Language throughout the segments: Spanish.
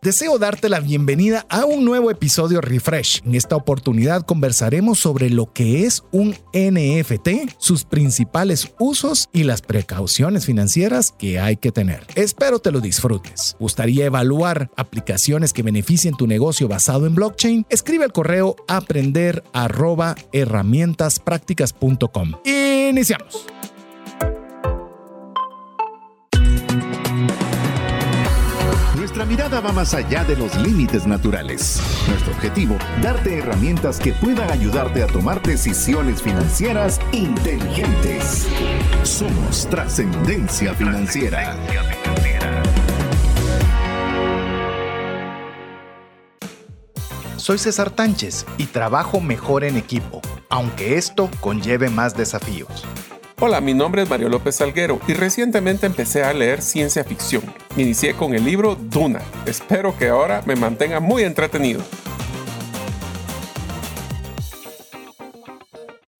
Deseo darte la bienvenida a un nuevo episodio Refresh. En esta oportunidad conversaremos sobre lo que es un NFT, sus principales usos y las precauciones financieras que hay que tener. Espero te lo disfrutes. ¿Gustaría evaluar aplicaciones que beneficien tu negocio basado en blockchain? Escribe al correo aprender Iniciamos. Nuestra mirada va más allá de los límites naturales. Nuestro objetivo, darte herramientas que puedan ayudarte a tomar decisiones financieras inteligentes. Somos trascendencia financiera. Soy César Tánchez y trabajo mejor en equipo, aunque esto conlleve más desafíos. Hola, mi nombre es Mario López Salguero y recientemente empecé a leer ciencia ficción. Inicié con el libro Duna. Espero que ahora me mantenga muy entretenido.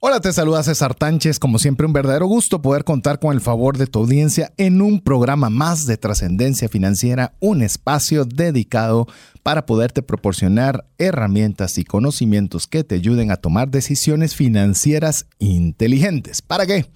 Hola, te saluda César Tánchez. Como siempre, un verdadero gusto poder contar con el favor de tu audiencia en un programa más de trascendencia financiera, un espacio dedicado para poderte proporcionar herramientas y conocimientos que te ayuden a tomar decisiones financieras inteligentes. ¿Para qué?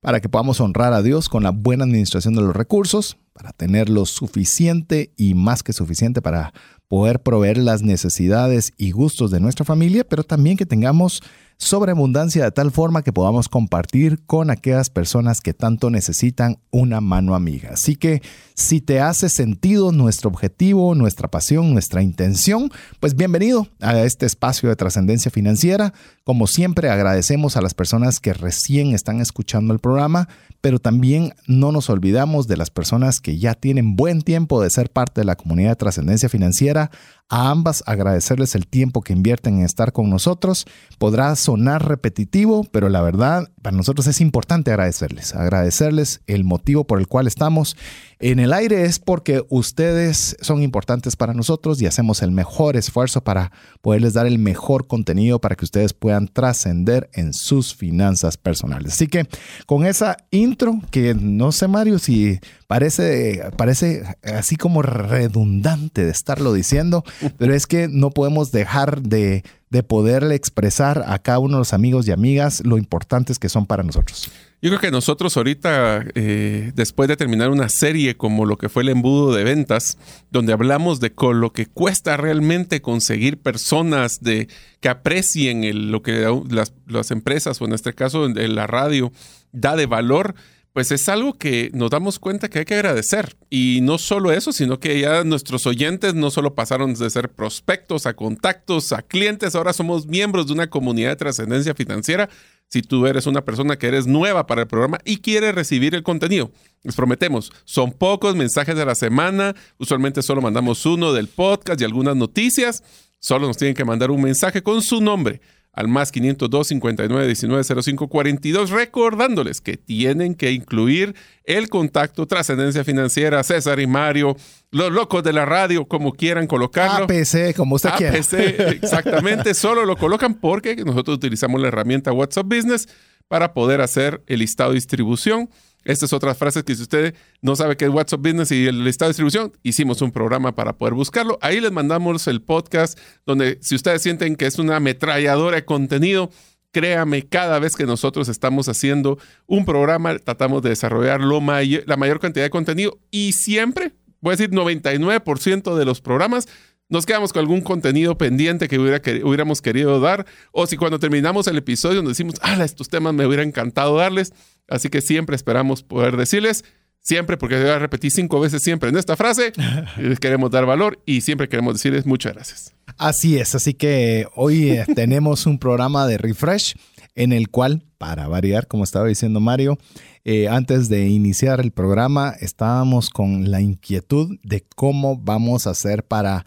Para que podamos honrar a Dios con la buena administración de los recursos, para tener lo suficiente y más que suficiente para poder proveer las necesidades y gustos de nuestra familia, pero también que tengamos sobreabundancia de tal forma que podamos compartir con aquellas personas que tanto necesitan una mano amiga. Así que si te hace sentido nuestro objetivo, nuestra pasión, nuestra intención, pues bienvenido a este espacio de trascendencia financiera. Como siempre agradecemos a las personas que recién están escuchando el programa, pero también no nos olvidamos de las personas que ya tienen buen tiempo de ser parte de la comunidad de trascendencia financiera. A ambas agradecerles el tiempo que invierten en estar con nosotros. Podrá sonar repetitivo, pero la verdad para nosotros es importante agradecerles, agradecerles el motivo por el cual estamos en el aire es porque ustedes son importantes para nosotros y hacemos el mejor esfuerzo para poderles dar el mejor contenido para que ustedes puedan trascender en sus finanzas personales. Así que con esa intro, que no sé Mario si parece, parece así como redundante de estarlo diciendo, pero es que no podemos dejar de, de poderle expresar a cada uno de los amigos y amigas lo importantes que son para nosotros. Yo creo que nosotros ahorita, eh, después de terminar una serie como lo que fue el embudo de ventas, donde hablamos de con lo que cuesta realmente conseguir personas de, que aprecien lo que las, empresas, o en este caso la radio, da de valor, pues es algo que nos damos cuenta que hay que agradecer. Y no solo eso, sino que ya nuestros oyentes no solo pasaron de ser prospectos a contactos, a clientes, ahora somos miembros de una comunidad de trascendencia financiera. Si tú eres una persona que eres nueva para el programa y quieres recibir el contenido, les prometemos, son pocos mensajes de la semana, usualmente solo mandamos uno del podcast y algunas noticias, solo nos tienen que mandar un mensaje con su nombre al más 502 59 19 05 42, recordándoles que tienen que incluir el contacto Trascendencia Financiera, César y Mario, los locos de la radio, como quieran colocarlo. APC, como usted quiera. APC, exactamente, solo lo colocan porque nosotros utilizamos la herramienta WhatsApp Business para poder hacer el listado de distribución esta es otra frase que si usted no sabe qué es WhatsApp Business y el listado de distribución, hicimos un programa para poder buscarlo. Ahí les mandamos el podcast donde si ustedes sienten que es una ametralladora de contenido, créame, cada vez que nosotros estamos haciendo un programa, tratamos de desarrollar la mayor cantidad de contenido y siempre, voy a decir 99% de los programas, nos quedamos con algún contenido pendiente que, hubiera hubiéramos querido dar, o si cuando terminamos el episodio nos decimos, ah, estos temas me hubiera encantado darles, Así que siempre esperamos poder decirles, siempre, porque voy a repetir cinco veces siempre en esta frase, les queremos dar valor y siempre queremos decirles muchas gracias. Así es, así que hoy eh, tenemos un programa de refresh en el cual, para variar, como estaba diciendo Mario, eh, antes de iniciar el programa estábamos con la inquietud de cómo vamos a hacer para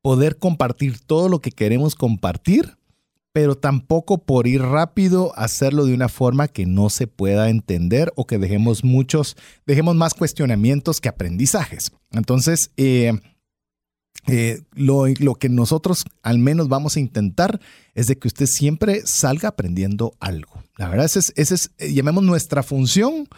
poder compartir todo lo que queremos compartir pero tampoco por ir rápido hacerlo de una forma que no se pueda entender o que dejemos muchos, dejemos más cuestionamientos que aprendizajes. Entonces, eh, eh, lo, que nosotros al menos vamos a intentar es de que usted siempre salga aprendiendo algo. La verdad, esa es, ese es eh, llamemos nuestra función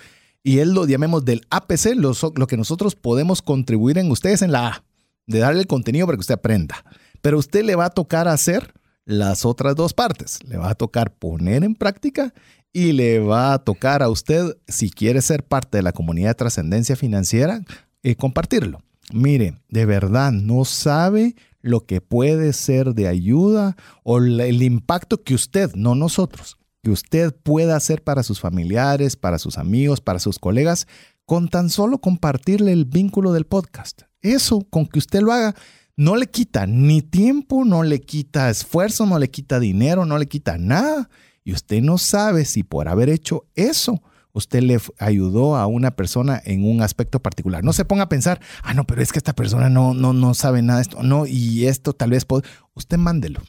y él lo llamemos del APC, lo, lo que nosotros podemos contribuir en ustedes en la A de darle el contenido para que usted aprenda. Pero usted le va a tocar hacer las otras dos partes. Le va a tocar poner en práctica y le va a tocar a usted, si quiere ser parte de la comunidad de trascendencia financiera, eh, compartirlo. Mire, de verdad, no sabe lo que puede ser de ayuda o el impacto que usted, no nosotros, que usted pueda hacer para sus familiares, para sus amigos, para sus colegas, con tan solo compartirle el vínculo del podcast. Eso, con que usted lo haga, no le quita ni tiempo, no le quita esfuerzo, no le quita dinero, no le quita nada. Y usted no sabe si por haber hecho eso, usted le ayudó a una persona en un aspecto particular. No se ponga a pensar, ah, no, pero es que esta persona no, no, no sabe nada de esto. No, y esto tal vez. Usted mándelo,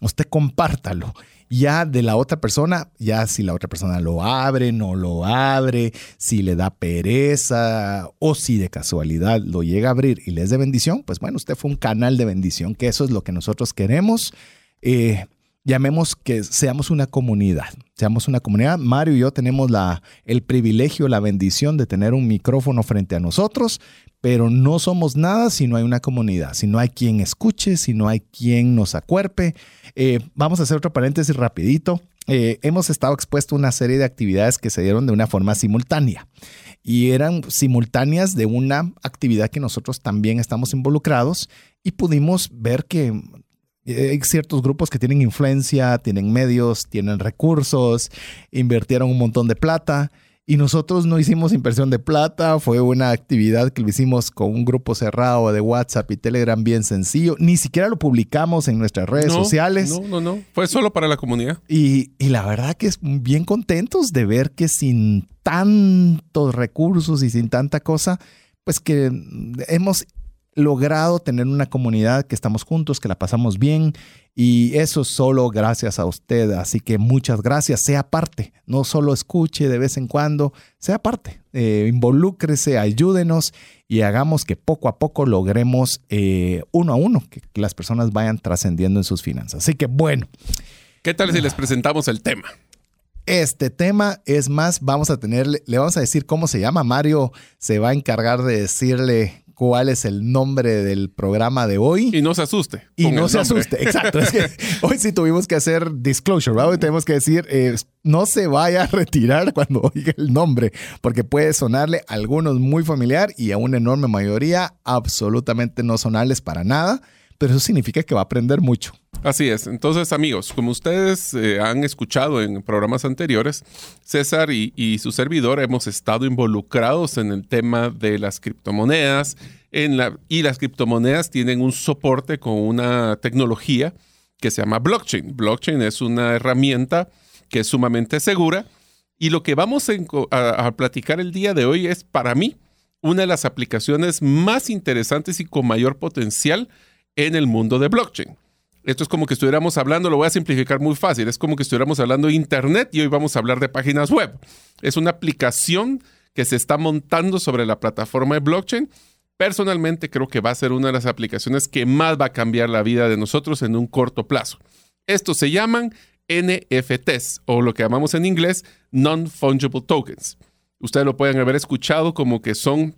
usted compártalo ya de la otra persona, ya si la otra persona lo abre, no lo abre, si le da pereza o si de casualidad lo llega a abrir y le es de bendición, pues bueno, usted fue un canal de bendición, que eso es lo que nosotros queremos. Eh, llamemos que seamos una comunidad, seamos una comunidad. Mario y yo tenemos la, el privilegio, la bendición de tener un micrófono frente a nosotros, pero no somos nada si no hay una comunidad, si no hay quien escuche, si no hay quien nos acuerpe. Eh, vamos a hacer otro paréntesis rapidito. Eh, hemos estado expuestos a una serie de actividades que se dieron de una forma simultánea y eran simultáneas de una actividad que nosotros también estamos involucrados y pudimos ver que hay ciertos grupos que tienen influencia, tienen medios, tienen recursos, invirtieron un montón de plata y nosotros no hicimos inversión de plata, fue una actividad que lo hicimos con un grupo cerrado de WhatsApp y Telegram bien sencillo. Ni siquiera lo publicamos en nuestras redes sociales. No, no, no. Fue solo para la comunidad. Y, y la verdad que es bien contentos de ver que sin tantos recursos y sin tanta cosa, pues que hemos logrado tener una comunidad que estamos juntos, que la pasamos bien y eso solo gracias a usted. Así que muchas gracias, sea parte, no solo escuche de vez en cuando, sea parte, eh, involúcrese, ayúdenos y hagamos que poco a poco logremos eh, uno a uno que las personas vayan trascendiendo en sus finanzas. Así que bueno. ¿Qué tal si les presentamos el tema? Este tema es más, vamos a tenerle, le vamos a decir cómo se llama. Mario se va a encargar de decirle cuál es el nombre del programa de hoy. Y no se asuste. Y no se asuste, exacto. Es que hoy sí tuvimos que hacer disclosure, ¿verdad? Hoy tenemos que decir, eh, no se vaya a retirar cuando oiga el nombre, porque puede sonarle a algunos muy familiar y a una enorme mayoría absolutamente no sonarles para nada, pero eso significa que va a aprender mucho. Así es. Entonces, amigos, como ustedes eh, han escuchado en programas anteriores, César y, su servidor hemos estado involucrados en el tema de las criptomonedas en la, y las criptomonedas tienen un soporte con una tecnología que se llama blockchain. Blockchain es una herramienta que es sumamente segura y lo que vamos a, a platicar el día de hoy es para mí una de las aplicaciones más interesantes y con mayor potencial en el mundo de blockchain. Esto es como que estuviéramos hablando, lo voy a simplificar muy fácil, es como que estuviéramos hablando de Internet y hoy vamos a hablar de páginas web. Es una aplicación que se está montando sobre la plataforma de blockchain. Personalmente creo que va a ser una de las aplicaciones que más va a cambiar la vida de nosotros en un corto plazo. Estos se llaman NFTs o lo que llamamos en inglés Non-Fungible Tokens. Ustedes lo pueden haber escuchado como que son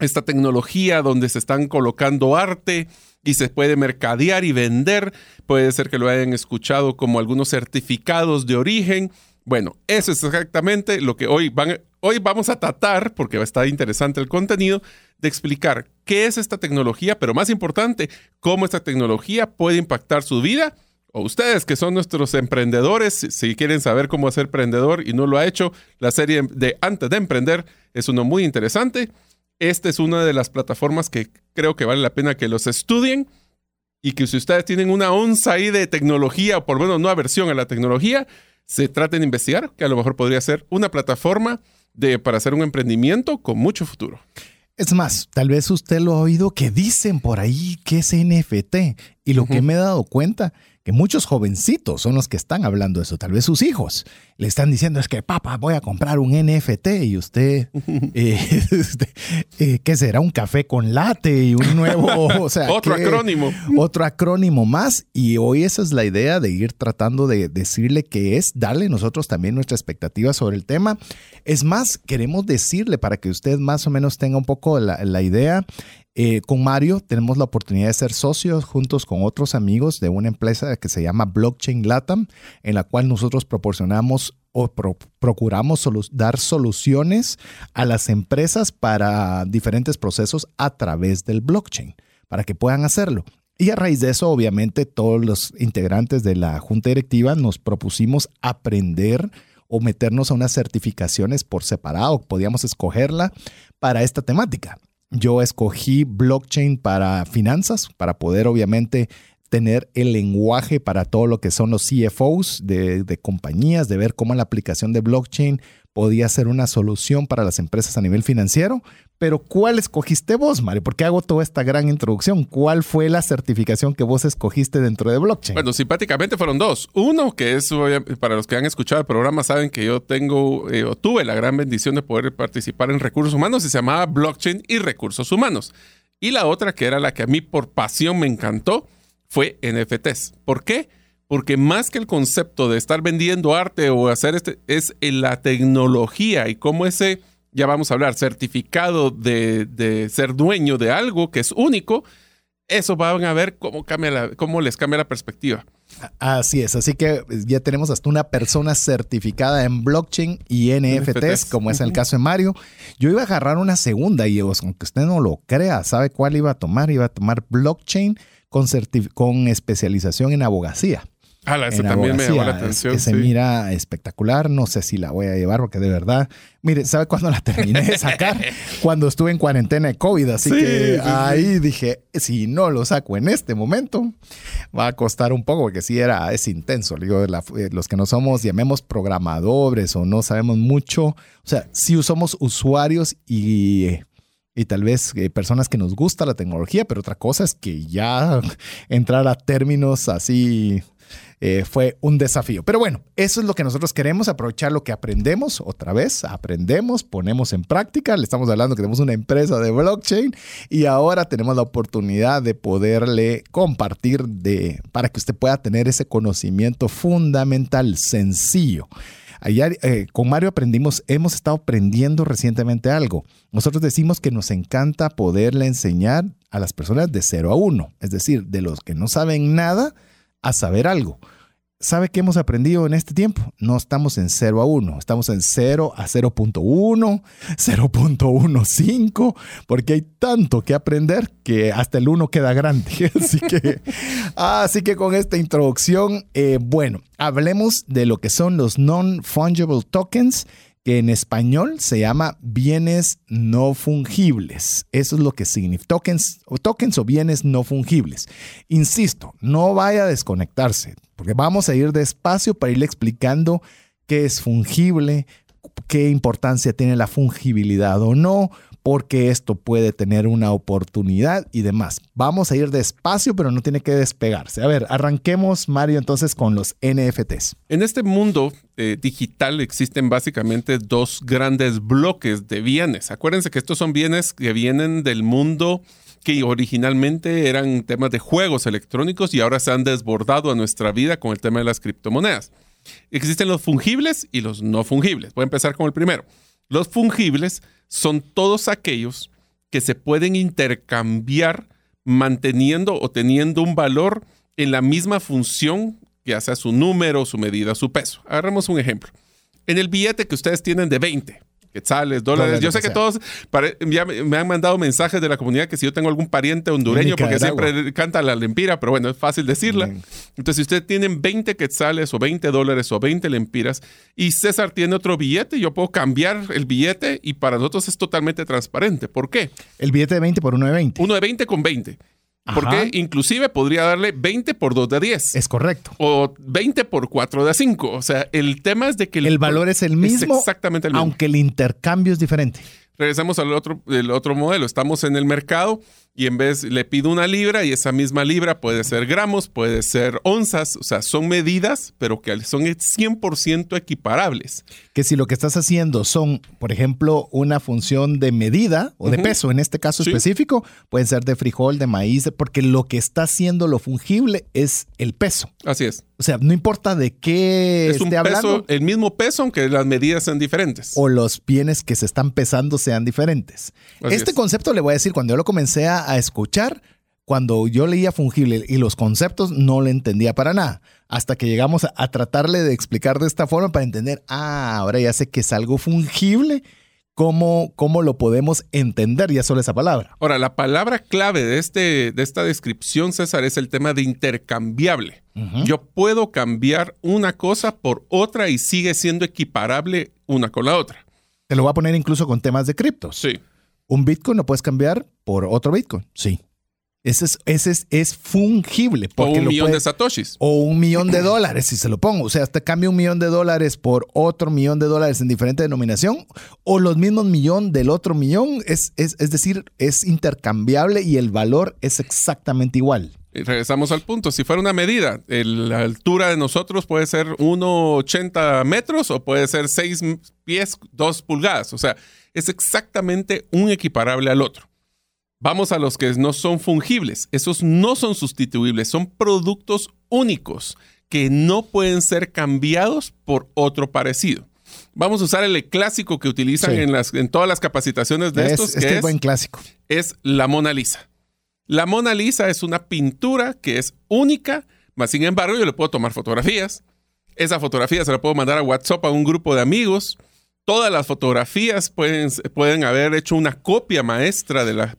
esta tecnología donde se están colocando arte, y se puede mercadear y vender. Puede ser que lo hayan escuchado como algunos certificados de origen. Bueno, eso es exactamente lo que hoy, hoy vamos a tratar, porque va a estar interesante el contenido, de explicar qué es esta tecnología, pero más importante, cómo esta tecnología puede impactar su vida. O ustedes que son nuestros emprendedores, si quieren saber cómo ser emprendedor y no lo ha hecho, la serie de Antes de Emprender es uno muy interesante. Esta es una de las plataformas que creo que vale la pena que los estudien y que si ustedes tienen una onza ahí de tecnología, o por lo menos una versión a la tecnología, se traten de investigar, que a lo mejor podría ser una plataforma de, para hacer un emprendimiento con mucho futuro. Es más, tal vez usted lo ha oído que dicen por ahí que es NFT. Y lo que me he dado cuenta que muchos jovencitos son los que están hablando de eso, tal vez sus hijos le están diciendo es que papá voy a comprar un NFT y usted, eh, este, eh, ¿qué será? Un café con latte y un nuevo, o sea, otro acrónimo. Otro acrónimo más y hoy esa es la idea de ir tratando de decirle que es darle nosotros también nuestra expectativa sobre el tema. Es más, queremos decirle para que usted más o menos tenga un poco la, la idea, Eh, con Mario tenemos la oportunidad de ser socios juntos con otros amigos de una empresa que se llama Blockchain Latam, en la cual nosotros proporcionamos o procuramos dar soluciones a las empresas para diferentes procesos a través del blockchain, para que puedan hacerlo. Y a raíz de eso, obviamente, todos los integrantes de la junta directiva nos propusimos aprender o meternos a unas certificaciones por separado. Podíamos escogerla para esta temática. Yo escogí blockchain para finanzas, para poder obviamente tener el lenguaje para todo lo que son los CFOs de, de, compañías, de ver cómo la aplicación de blockchain podía ser una solución para las empresas a nivel financiero. Pero ¿cuál escogiste vos, Mario? ¿Por qué hago toda esta gran introducción? ¿Cuál fue la certificación que vos escogiste dentro de blockchain? Bueno, simpáticamente fueron dos. Uno, que es, para los que han escuchado el programa, saben que yo tengo eh, o tuve la gran bendición de poder participar en recursos humanos y se llamaba blockchain y recursos humanos. Y la otra, que era la que a mí por pasión me encantó, fue NFTs. ¿Por qué? Porque más que el concepto de estar vendiendo arte o hacer este, es la tecnología y cómo ese, ya vamos a hablar, certificado de, ser dueño de algo que es único, eso van a ver cómo, cambia cómo les cambia la perspectiva. Así es, así que ya tenemos hasta una persona certificada en blockchain y NFTs, como es el caso de Mario. Yo iba a agarrar una segunda y aunque usted no lo crea, ¿sabe cuál iba a tomar? Iba a tomar blockchain con, con especialización en abogacía. Ah, esa también me llamó la atención. se mira espectacular. No sé si la voy a llevar porque de verdad. Mire, ¿sabe cuándo la terminé de sacar? cuando estuve en cuarentena de COVID. Así que ahí dije, si no lo saco en este momento, va a costar un poco porque sí era, es intenso. Digo, eh, los que no somos, llamemos programadores o no sabemos mucho. O sea, sí somos usuarios y y tal vez eh, personas que nos gusta la tecnología, pero otra cosa es que ya entrar a términos así eh, fue un desafío. Pero bueno, eso es lo que nosotros queremos, aprovechar lo que aprendemos otra vez, aprendemos, ponemos en práctica. Le estamos hablando que tenemos una empresa de blockchain y ahora tenemos la oportunidad de poderle compartir de, para que usted pueda tener ese conocimiento fundamental, sencillo. Ayer eh, con Mario aprendimos, hemos estado aprendiendo recientemente algo. Nosotros decimos que nos encanta poderle enseñar a las personas de 0 a 1, es decir, de los que no saben nada a saber algo. ¿Sabe qué hemos aprendido en este tiempo? No estamos en 0 a 1, estamos en 0 a 0.1, 0.15, porque hay tanto que aprender que hasta el 1 queda grande. Así que, así que con esta introducción, eh, bueno, hablemos de lo que son los non-fungible tokens que en español se llama bienes no fungibles. Eso es lo que significa tokens o tokens o bienes no fungibles. Insisto, no vaya a desconectarse, porque vamos a ir despacio para irle explicando qué es fungible, qué importancia tiene la fungibilidad o no, porque esto puede tener una oportunidad y demás. Vamos a ir despacio, pero no tiene que despegarse. A ver, arranquemos, Mario, entonces con los NFTs. En este mundo eh, digital existen básicamente dos grandes bloques de bienes. Acuérdense que estos son bienes que vienen del mundo que originalmente eran temas de juegos electrónicos y ahora se han desbordado a nuestra vida con el tema de las criptomonedas. Existen los fungibles y los no fungibles. Voy a empezar con el primero. Los fungibles son todos aquellos que se pueden intercambiar manteniendo o teniendo un valor en la misma función, ya sea su número, su medida, su peso. Agarremos un ejemplo. En el billete que ustedes tienen de 20, quetzales, dólares. Yo sé que todos ya me han mandado mensajes de la comunidad que si yo tengo algún pariente hondureño, porque siempre canta la lempira, pero bueno, es fácil decirla. Entonces, si ustedes tienen 20 quetzales o 20 dólares o 20 lempiras y César tiene otro billete, yo puedo cambiar el billete y para nosotros es totalmente transparente. ¿Por qué? El billete de 20 por uno de 20. Uno de 20 con 20. Porque inclusive podría darle 20 por 2 de 10. Es correcto. O 20 por 4 de 5. O sea, el tema es de que... El, valor es el mismo. exactamente el mismo. Aunque el intercambio es diferente. Regresamos al otro, el otro modelo. Estamos en el mercado y en vez le pido una libra y esa misma libra puede ser gramos, puede ser onzas, o sea, son medidas, pero que son 100% equiparables. Que si lo que estás haciendo son, por ejemplo, una función de medida o de peso, en este caso específico, pueden ser de frijol, de maíz, porque lo que está haciendo lo fungible es el peso. Así es. O sea, no importa de qué es un peso, el mismo peso, aunque las medidas sean diferentes. O los bienes que se están pesando sean diferentes. este concepto le voy a decir, cuando yo lo comencé a escuchar, cuando yo leía fungible y los conceptos no le entendía para nada, hasta que llegamos a, tratarle de explicar de esta forma para entender, ah, ahora ya sé que es algo fungible, ¿cómo, cómo lo podemos entender ya solo esa palabra? Ahora, la palabra clave de, este, de esta descripción, César, es el tema de intercambiable. Yo puedo cambiar una cosa por otra y sigue siendo equiparable una con la otra. Te lo voy a poner incluso con temas de criptos. Sí. Un Bitcoin lo puedes cambiar por otro Bitcoin. Sí. Ese es, ese es, fungible. o un millón de satoshis. O un millón de dólares, si se lo pongo. O sea, te cambia un millón de dólares por otro millón de dólares en diferente denominación, o los mismos millón del otro millón. Es, es, es decir, es intercambiable y el valor es exactamente igual. Regresamos al punto. Si fuera una medida, la altura de nosotros puede ser 1,80 metros o puede ser 6 pies, 2 pulgadas. O sea, es exactamente un equiparable al otro. Vamos a los que no son fungibles. Esos no son sustituibles, son productos únicos que no pueden ser cambiados por otro parecido. Vamos a usar el clásico que utilizan en, las, en todas las capacitaciones de estos, que es, buen clásico. Es la Mona Lisa. La Mona Lisa es una pintura que es única, mas sin embargo yo le puedo tomar fotografías. Esa fotografía se la puedo mandar a WhatsApp a un grupo de amigos todas las fotografías pueden, pueden haber hecho una copia maestra de la...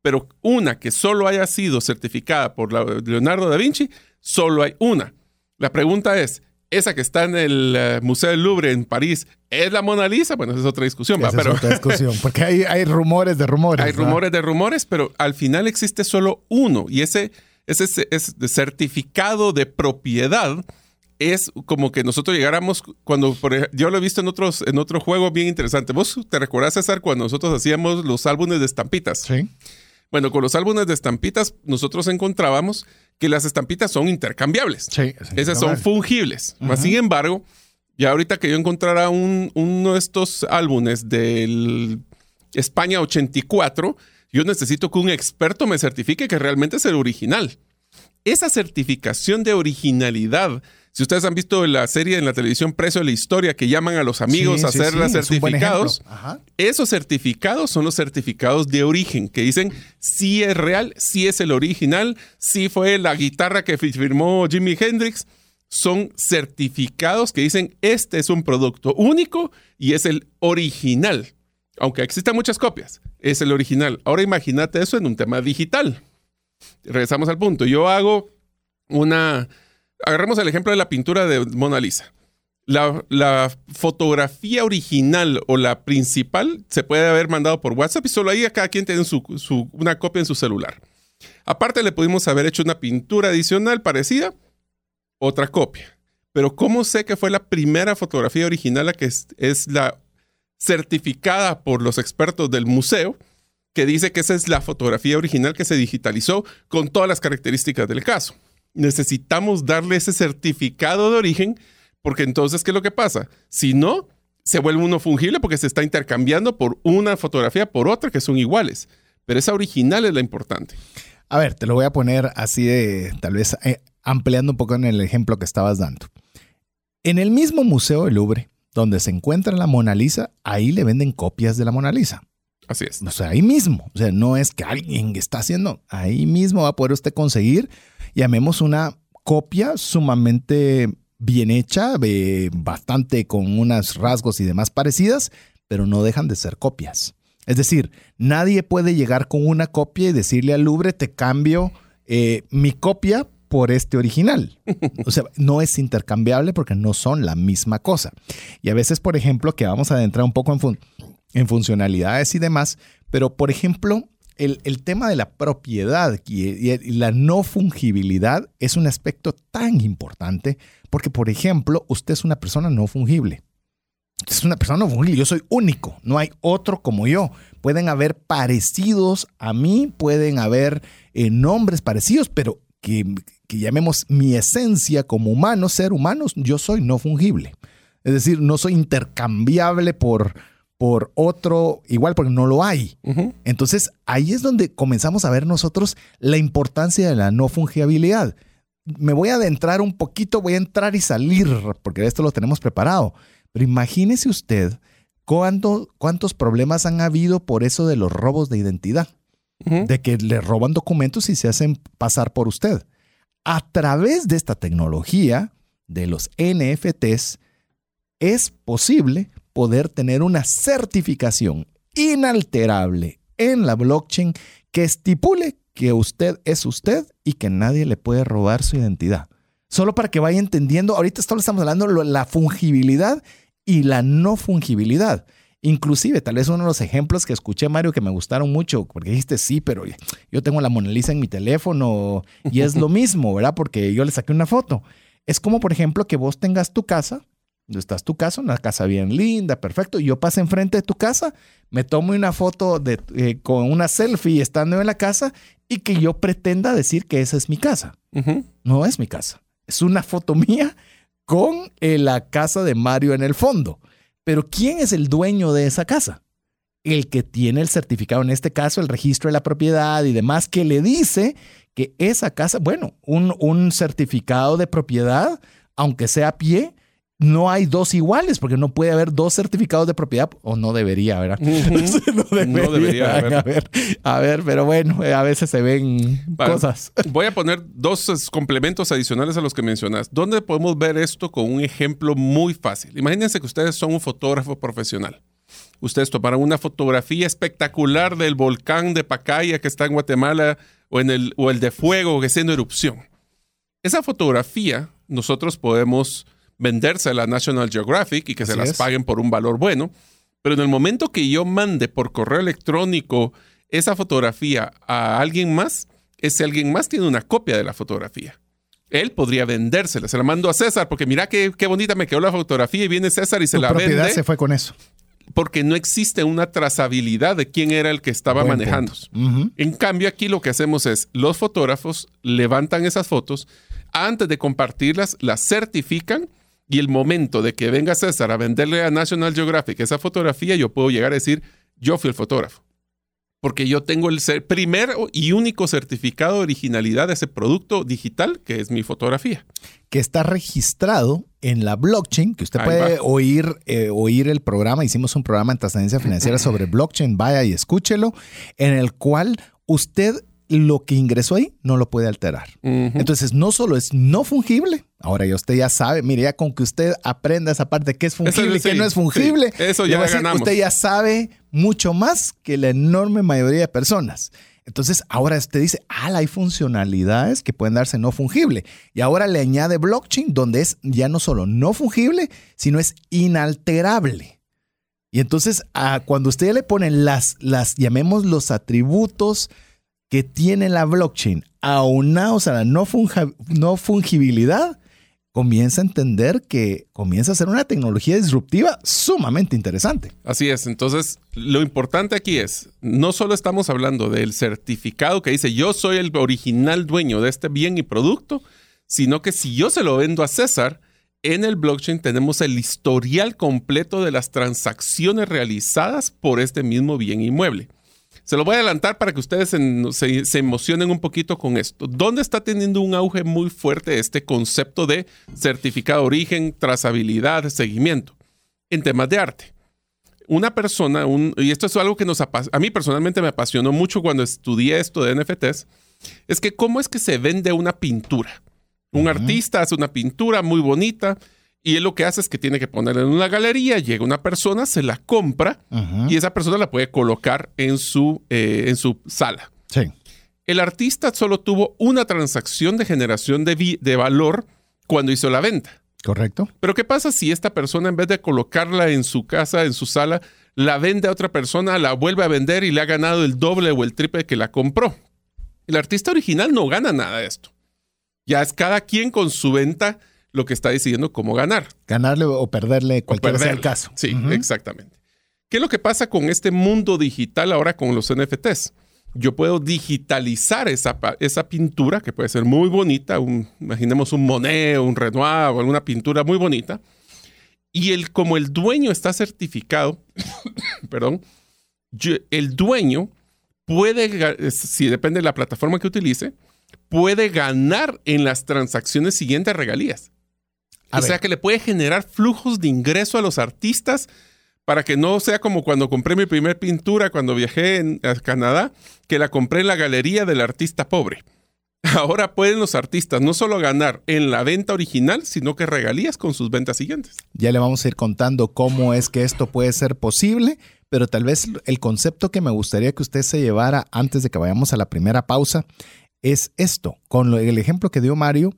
Pero una que solo haya sido certificada por Leonardo da Vinci, solo hay una. La pregunta es, esa que está en el eh, Museo del Louvre en París, ¿es la Mona Lisa? Bueno, esa es otra discusión. Esa es otra discusión, porque hay, hay, rumores de rumores. Hay rumores de rumores, pero al final existe solo uno y ese, ese, ese certificado de propiedad es como que nosotros llegáramos cuando, por yo lo he visto en otros, en otro juego bien interesante. ¿Vos te recordás, César, cuando nosotros hacíamos los álbumes de estampitas? Sí. Bueno, con los álbumes de estampitas, nosotros encontrábamos que las estampitas son intercambiables. Sí. Esas son fungibles. Sin embargo, ya ahorita que yo encontrara un, uno de estos álbumes del España 84, yo necesito que un experto me certifique que realmente es el original. Esa certificación de originalidad si ustedes han visto la serie en la televisión Precio de la Historia que llaman a los amigos a hacer los certificados, esos certificados son los certificados de origen que dicen si es real, si es el original, si fue la guitarra que firmó Jimi Hendrix. Son certificados que dicen este es un producto único y es el original. Aunque existan muchas copias, es el original. Ahora imagínate eso en un tema digital. Regresamos al punto. Yo hago una agarremos el ejemplo de la pintura de Mona Lisa. La, fotografía original o la principal se puede haber mandado por WhatsApp y solo ahí cada quien tiene una copia en su celular. Aparte le pudimos haber hecho una pintura adicional parecida, otra copia. Pero ¿cómo sé que fue la primera fotografía original la que es, es la certificada por los expertos del museo? que dice que esa es la fotografía original que se digitalizó con todas las características del caso necesitamos darle ese certificado de origen, porque entonces, ¿qué es lo que pasa? Si no, se vuelve uno fungible porque se está intercambiando por una fotografía por otra que son iguales. Pero esa original es la importante. A ver, te lo voy a poner así de, tal vez eh, ampliando un poco en el ejemplo que estabas dando. En el mismo Museo del Louvre, donde se encuentra la Mona Lisa, ahí le venden copias de la Mona Lisa. Así es. O sea, ahí mismo. O sea, no es que alguien está haciendo, ahí mismo va a poder usted conseguir llamemos una copia sumamente bien hecha, bastante con unos rasgos y demás parecidas, pero no dejan de ser copias. Es decir, nadie puede llegar con una copia y decirle al Louvre, te cambio eh, mi copia por este original. O sea, no es intercambiable porque no son la misma cosa. Y a veces, por ejemplo, que vamos a adentrar un poco en, en funcionalidades y demás, pero por ejemplo, el, tema de la propiedad y, la no fungibilidad es un aspecto tan importante porque, por ejemplo, usted es una persona no fungible. Es una persona no fungible, yo soy único, no hay otro como yo. Pueden haber parecidos a mí, pueden haber eh, nombres parecidos, pero que, que llamemos mi esencia como humano, ser humanos, yo soy no fungible. Es decir, no soy intercambiable por, por otro igual porque no lo hay. Entonces ahí es donde comenzamos a ver nosotros la importancia de la no fungibilidad. Me voy a adentrar un poquito, voy a entrar y salir porque esto lo tenemos preparado. Pero imagínese usted ¿cuántos problemas han habido por eso de los robos de identidad? De que le roban documentos y se hacen pasar por usted. A través de esta tecnología de los NFTs, es posible poder tener una certificación inalterable en la blockchain que estipule que usted es usted y que nadie le puede robar su identidad. Solo para que vaya entendiendo, ahorita estamos hablando de la fungibilidad y la no fungibilidad. Inclusive, tal vez uno de los ejemplos que escuché, Mario, que me gustaron mucho, porque dijiste, sí, pero yo tengo la Mona Lisa en mi teléfono y es lo mismo, ¿verdad? Porque yo le saqué una foto. Es como, por ejemplo, que vos tengas tu casa, estás tu casa, una casa bien linda, perfecto, y yo paso enfrente de tu casa, me tomo una foto de, eh, con una selfie estando en la casa y que yo pretenda decir que esa es mi casa. No es mi casa. Es una foto mía con eh, la casa de Mario en el fondo. Pero ¿quién es el dueño de esa casa? El que tiene el certificado, en este caso el registro de la propiedad y demás, que le dice que esa casa, bueno, un, un certificado de propiedad, aunque sea a pie, no hay dos iguales, porque no puede haber dos certificados de propiedad, o no debería, ¿verdad? no, debería, haber. A ver, pero bueno, a veces se ven cosas. Voy a poner dos complementos adicionales a los que mencionas. ¿Dónde podemos ver esto con un ejemplo muy fácil? Imagínense que ustedes son un fotógrafo profesional. Ustedes tomaron una fotografía espectacular del volcán de Pacaya que está en Guatemala o, en el, o el de fuego que está en erupción. Esa fotografía nosotros podemos venderse a la National Geographic y que se las paguen por un valor bueno. Pero en el momento que yo mande por correo electrónico esa fotografía a alguien más, ese alguien más tiene una copia de la fotografía. Él podría vendérsela. Se la mando a César porque mira qué, qué bonita me quedó la fotografía y viene César y se la propiedad se fue con eso. Porque no existe una trazabilidad de quién era el que estaba manejando. En cambio, aquí lo que hacemos es, los fotógrafos levantan esas fotos, antes de compartirlas, las certifican y el momento de que venga César a venderle a National Geographic esa fotografía, yo puedo llegar a decir, yo fui el fotógrafo. Porque yo tengo el primer y único certificado de originalidad de ese producto digital, que es mi fotografía. Que está registrado en la blockchain, que usted puede oír, eh, oír el programa. Hicimos un programa en trascendencia financiera sobre blockchain, vaya y escúchelo, en el cual usted lo que ingresó ahí no lo puede alterar. Entonces, no solo es no fungible, ahora ya usted ya sabe, mire, ya con que usted aprenda esa parte que es fungible y que no es fungible, eso ya ganamos. usted ya sabe mucho más que la enorme mayoría de personas. Entonces, ahora usted dice, ah, hay funcionalidades que pueden darse no fungible. Y ahora le añade blockchain, donde es ya no solo no fungible, sino es inalterable. Y entonces, ah, cuando usted le pone las, las, llamemos los atributos, que tiene la blockchain aunados a la no, no fungibilidad, comienza a entender que comienza a ser una tecnología disruptiva sumamente interesante. Así es, entonces lo importante aquí es, no solo estamos hablando del certificado que dice yo soy el original dueño de este bien y producto, sino que si yo se lo vendo a César, en el blockchain tenemos el historial completo de las transacciones realizadas por este mismo bien inmueble. Se lo voy a adelantar para que ustedes se, emocionen un poquito con esto. ¿Dónde está teniendo un auge muy fuerte este concepto de certificado de origen, trazabilidad, seguimiento? En temas de arte. Una persona, y esto es algo que nos a mí personalmente me apasionó mucho cuando estudié esto de NFTs, es que cómo es que se vende una pintura. Un artista hace una pintura muy bonita, y él lo que hace es que tiene que ponerla en una galería, llega una persona, se la compra y esa persona la puede colocar en su, eh, en su sala. Sí. El artista solo tuvo una transacción de generación de, de valor cuando hizo la venta. Correcto. Pero ¿qué pasa si esta persona en vez de colocarla en su casa, en su sala, la vende a otra persona, la vuelve a vender y le ha ganado el doble o el triple que la compró? El artista original no gana nada de esto. Ya es cada quien con su venta lo que está decidiendo cómo ganar. Ganarle o perderle, cualquier sea el caso. Sí, exactamente. ¿Qué es lo que pasa con este mundo digital ahora con los NFTs? Yo puedo digitalizar esa, esa pintura, que puede ser muy bonita, un, imaginemos un Monet, un Renoir o alguna pintura muy bonita, y el, como el dueño está certificado, perdón, el dueño puede, si depende de la plataforma que utilice, puede ganar en las transacciones siguientes regalías o sea que le puede generar flujos de ingreso a los artistas para que no sea como cuando compré mi primer pintura cuando viajé a Canadá, que la compré en la galería del artista pobre. Ahora pueden los artistas no solo ganar en la venta original, sino que regalías con sus ventas siguientes. Ya le vamos a ir contando cómo es que esto puede ser posible, pero tal vez el concepto que me gustaría que usted se llevara antes de que vayamos a la primera pausa es esto, con el ejemplo que dio Mario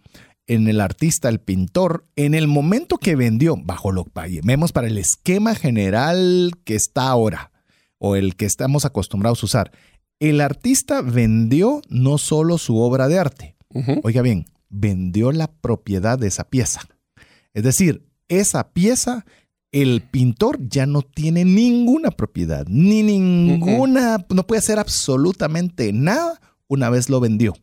en el artista, el pintor, en el momento que vendió, bajo lo que vemos para el esquema general que está ahora, o el que estamos acostumbrados a usar, el artista vendió no solo su obra de arte, oiga bien, vendió la propiedad de esa pieza. Es decir, esa pieza, el pintor ya no tiene ninguna propiedad, ni ninguna, no puede hacer absolutamente nada una vez lo vendió.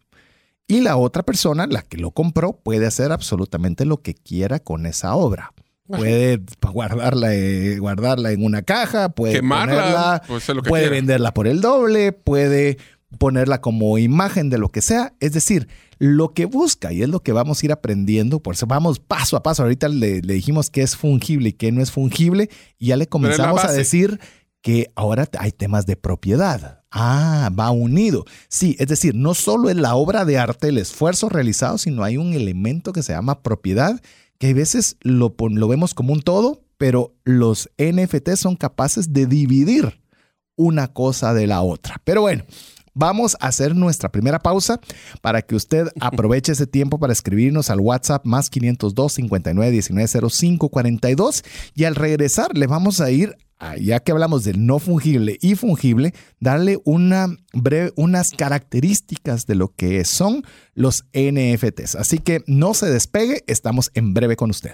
Y la otra persona, la que lo compró, puede hacer absolutamente lo que quiera con esa obra. Puede guardarla, eh, guardarla en una caja, puede Quemarla, puede venderla por el doble, puede ponerla como imagen de lo que sea. Es decir, lo que busca y es lo que vamos a ir aprendiendo. Por eso vamos paso a paso. Ahorita le, dijimos que es fungible y que no es fungible y ya le comenzamos a decir que ahora hay temas de propiedad. Ah, va unido. Sí, es decir, no solo es la obra de arte, el esfuerzo realizado, sino hay un elemento que se llama propiedad que a veces lo, lo vemos como un todo, pero los NFT son capaces de dividir una cosa de la otra. Pero bueno, vamos a hacer nuestra primera pausa para que usted aproveche ese tiempo para escribirnos al WhatsApp más 502 59 19 05 42 y al regresar le vamos a ir ya que hablamos del no fungible y fungible, darle una breve, unas características de lo que son los NFTs. Así que no se despegue, estamos en breve con usted.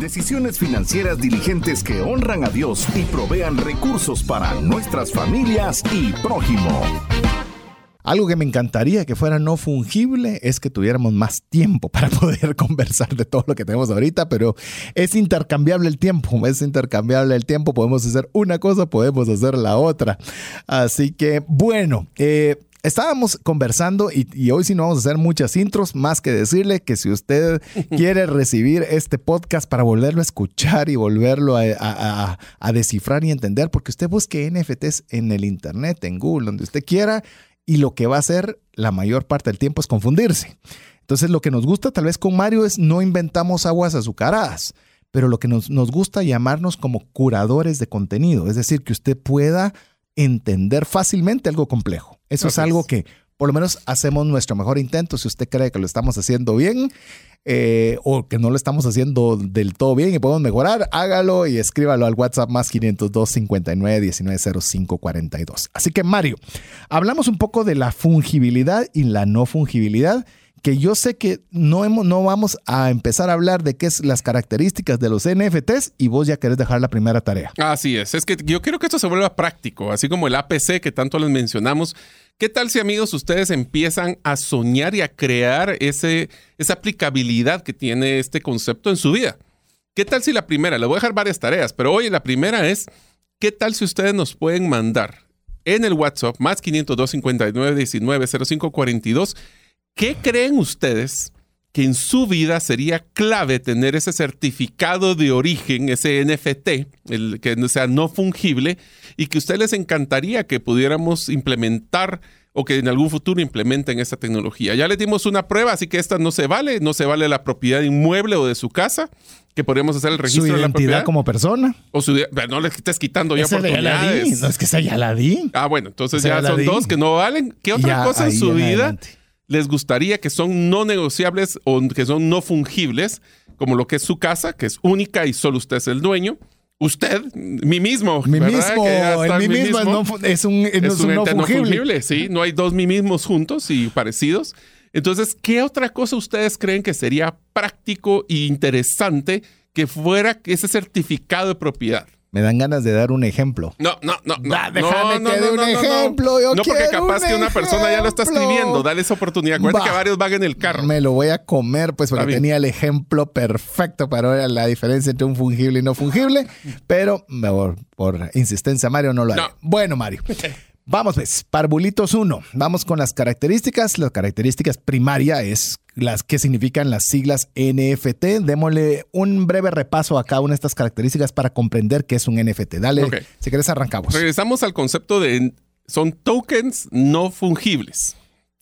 Decisiones financieras diligentes que honran a Dios y provean recursos para nuestras familias y prójimo. Algo que me encantaría que fuera no fungible es que tuviéramos más tiempo para poder conversar de todo lo que tenemos ahorita, pero es intercambiable el tiempo, es intercambiable el tiempo, podemos hacer una cosa, podemos hacer la otra. Así que bueno, eh, Estábamos conversando y, hoy sí no vamos a hacer muchas intros, más que decirle que si usted quiere recibir este podcast para volverlo a escuchar y volverlo a, descifrar y entender, porque usted busque NFTs en el Internet, en Google, donde usted quiera, y lo que va a hacer la mayor parte del tiempo es confundirse. Entonces lo que nos gusta tal vez con Mario es no inventamos aguas azucaradas, pero lo que nos, nos gusta llamarnos como curadores de contenido, es decir, que usted pueda entender fácilmente algo complejo. Eso es algo que por lo menos hacemos nuestro mejor intento. Si usted cree que lo estamos haciendo bien eh, o que no lo estamos haciendo del todo bien y podemos mejorar, hágalo y escríbalo al WhatsApp más 502 59 19 05 42. Así que Mario, hablamos un poco de la fungibilidad y la no fungibilidad que yo sé que no, no vamos a empezar a hablar de qué es las características de los NFTs y vos ya querés dejar la primera tarea. Así es, es que yo quiero que esto se vuelva práctico, así como el APC que tanto les mencionamos. ¿Qué tal si amigos ustedes empiezan a soñar y a crear ese, esa aplicabilidad que tiene este concepto en su vida? ¿Qué tal si la primera, le voy a dejar varias tareas, pero hoy la primera es, ¿qué tal si ustedes nos pueden mandar en el WhatsApp más 502 59 19 05 42 ¿Qué creen ustedes que en su vida sería clave tener ese certificado de origen, ese NFT, el que sea no fungible, y que a ustedes les encantaría que pudiéramos implementar o que en algún futuro implementen esta tecnología. Ya les dimos una prueba, así que esta no se vale, no se vale la propiedad inmueble o de su casa, que podríamos hacer el registro de la propiedad. como persona. O su no le estés quitando ya oportunidades. No es que sea ya la di. Ah, bueno, entonces ya son dos que no valen. ¿Qué otra cosa en su vida? Les gustaría que son no negociables o que son no fungibles, como lo que es su casa, que es única y solo usted es el dueño. Usted, mí mismo. Mi mismo, el mí mismo es, no fu- es un, es es un un no fungible, sí. No hay dos mí mismos juntos y parecidos. Entonces, ¿qué otra cosa ustedes creen que sería práctico e interesante que fuera ese certificado de propiedad? Me dan ganas de dar un ejemplo. No, no, no, no. Da, déjame no, que dé un ejemplo, yo No, porque capaz un que una persona ya lo está escribiendo. Dale esa oportunidad. Acuérdate que varios van en el carro. Me lo voy a comer, pues porque tenía el ejemplo perfecto para ver la diferencia entre un fungible y no fungible, pero por, por insistencia, Mario, no lo haré. No. Bueno, Mario. Vamos, pues, parvulitos 1. Vamos con las características. Las características primaria es las que significan las siglas NFT. Démosle un breve repaso a cada una de estas características para comprender qué es un NFT. Dale, si quieres arrancamos. Regresamos al concepto de son tokens no fungibles.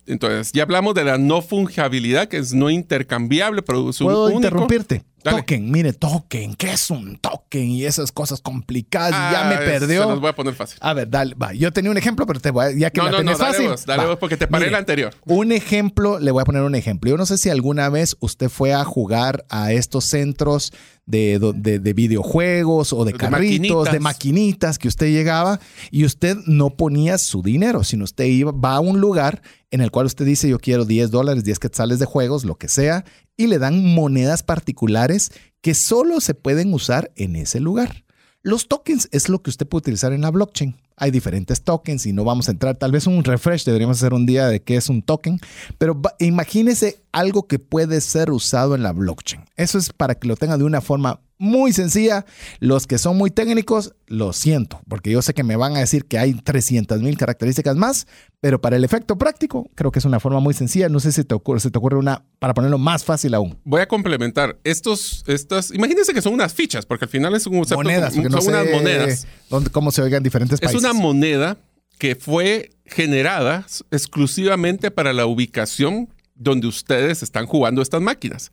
Entonces, ya hablamos de la no fungibilidad, que es no intercambiable, pero es un ¿Puedo único. interrumpirte? Dale. Token, mire, token, ¿qué es un token? Y esas cosas complicadas, y ya Ah, me Se perdió. los voy a poner fácil. A ver, dale, va. Yo tenía un ejemplo, pero te voy a, ya que No, la no, no, tenés dale fácil. vos, dale vos, porque te paré Mire, el anterior. Un ejemplo, le voy a poner un ejemplo. Yo no sé si alguna vez usted fue a jugar a estos centros de, de- de videojuegos o de, De carritos, maquinitas. de maquinitas que usted llegaba y usted no ponía su dinero, sino usted iba, va a un lugar en el cual usted dice yo quiero 10 dólares, 10 quetzales de juegos, lo que sea, y le dan monedas particulares que solo se pueden usar en ese lugar. Los tokens es lo que usted puede utilizar en la blockchain. Hay diferentes tokens y no vamos a entrar, tal vez un refresh, deberíamos hacer un día de qué es un token, pero imagínese algo que puede ser usado en la blockchain. Eso es para que lo tenga de una forma muy sencilla. Los que son muy técnicos, lo siento, porque yo sé que me van a decir que hay 300 mil características más, pero para el efecto práctico, creo que es una forma muy sencilla. No sé si te ocurre, se te ocurre una para ponerlo más fácil aún. Voy a complementar. Estos, estas, imagínense que son unas fichas, porque al final es un concepto- Monedas, son no unas monedas. dónde- cómo se oigan en diferentes Es países. una moneda que fue generada exclusivamente para la ubicación donde ustedes están jugando estas máquinas.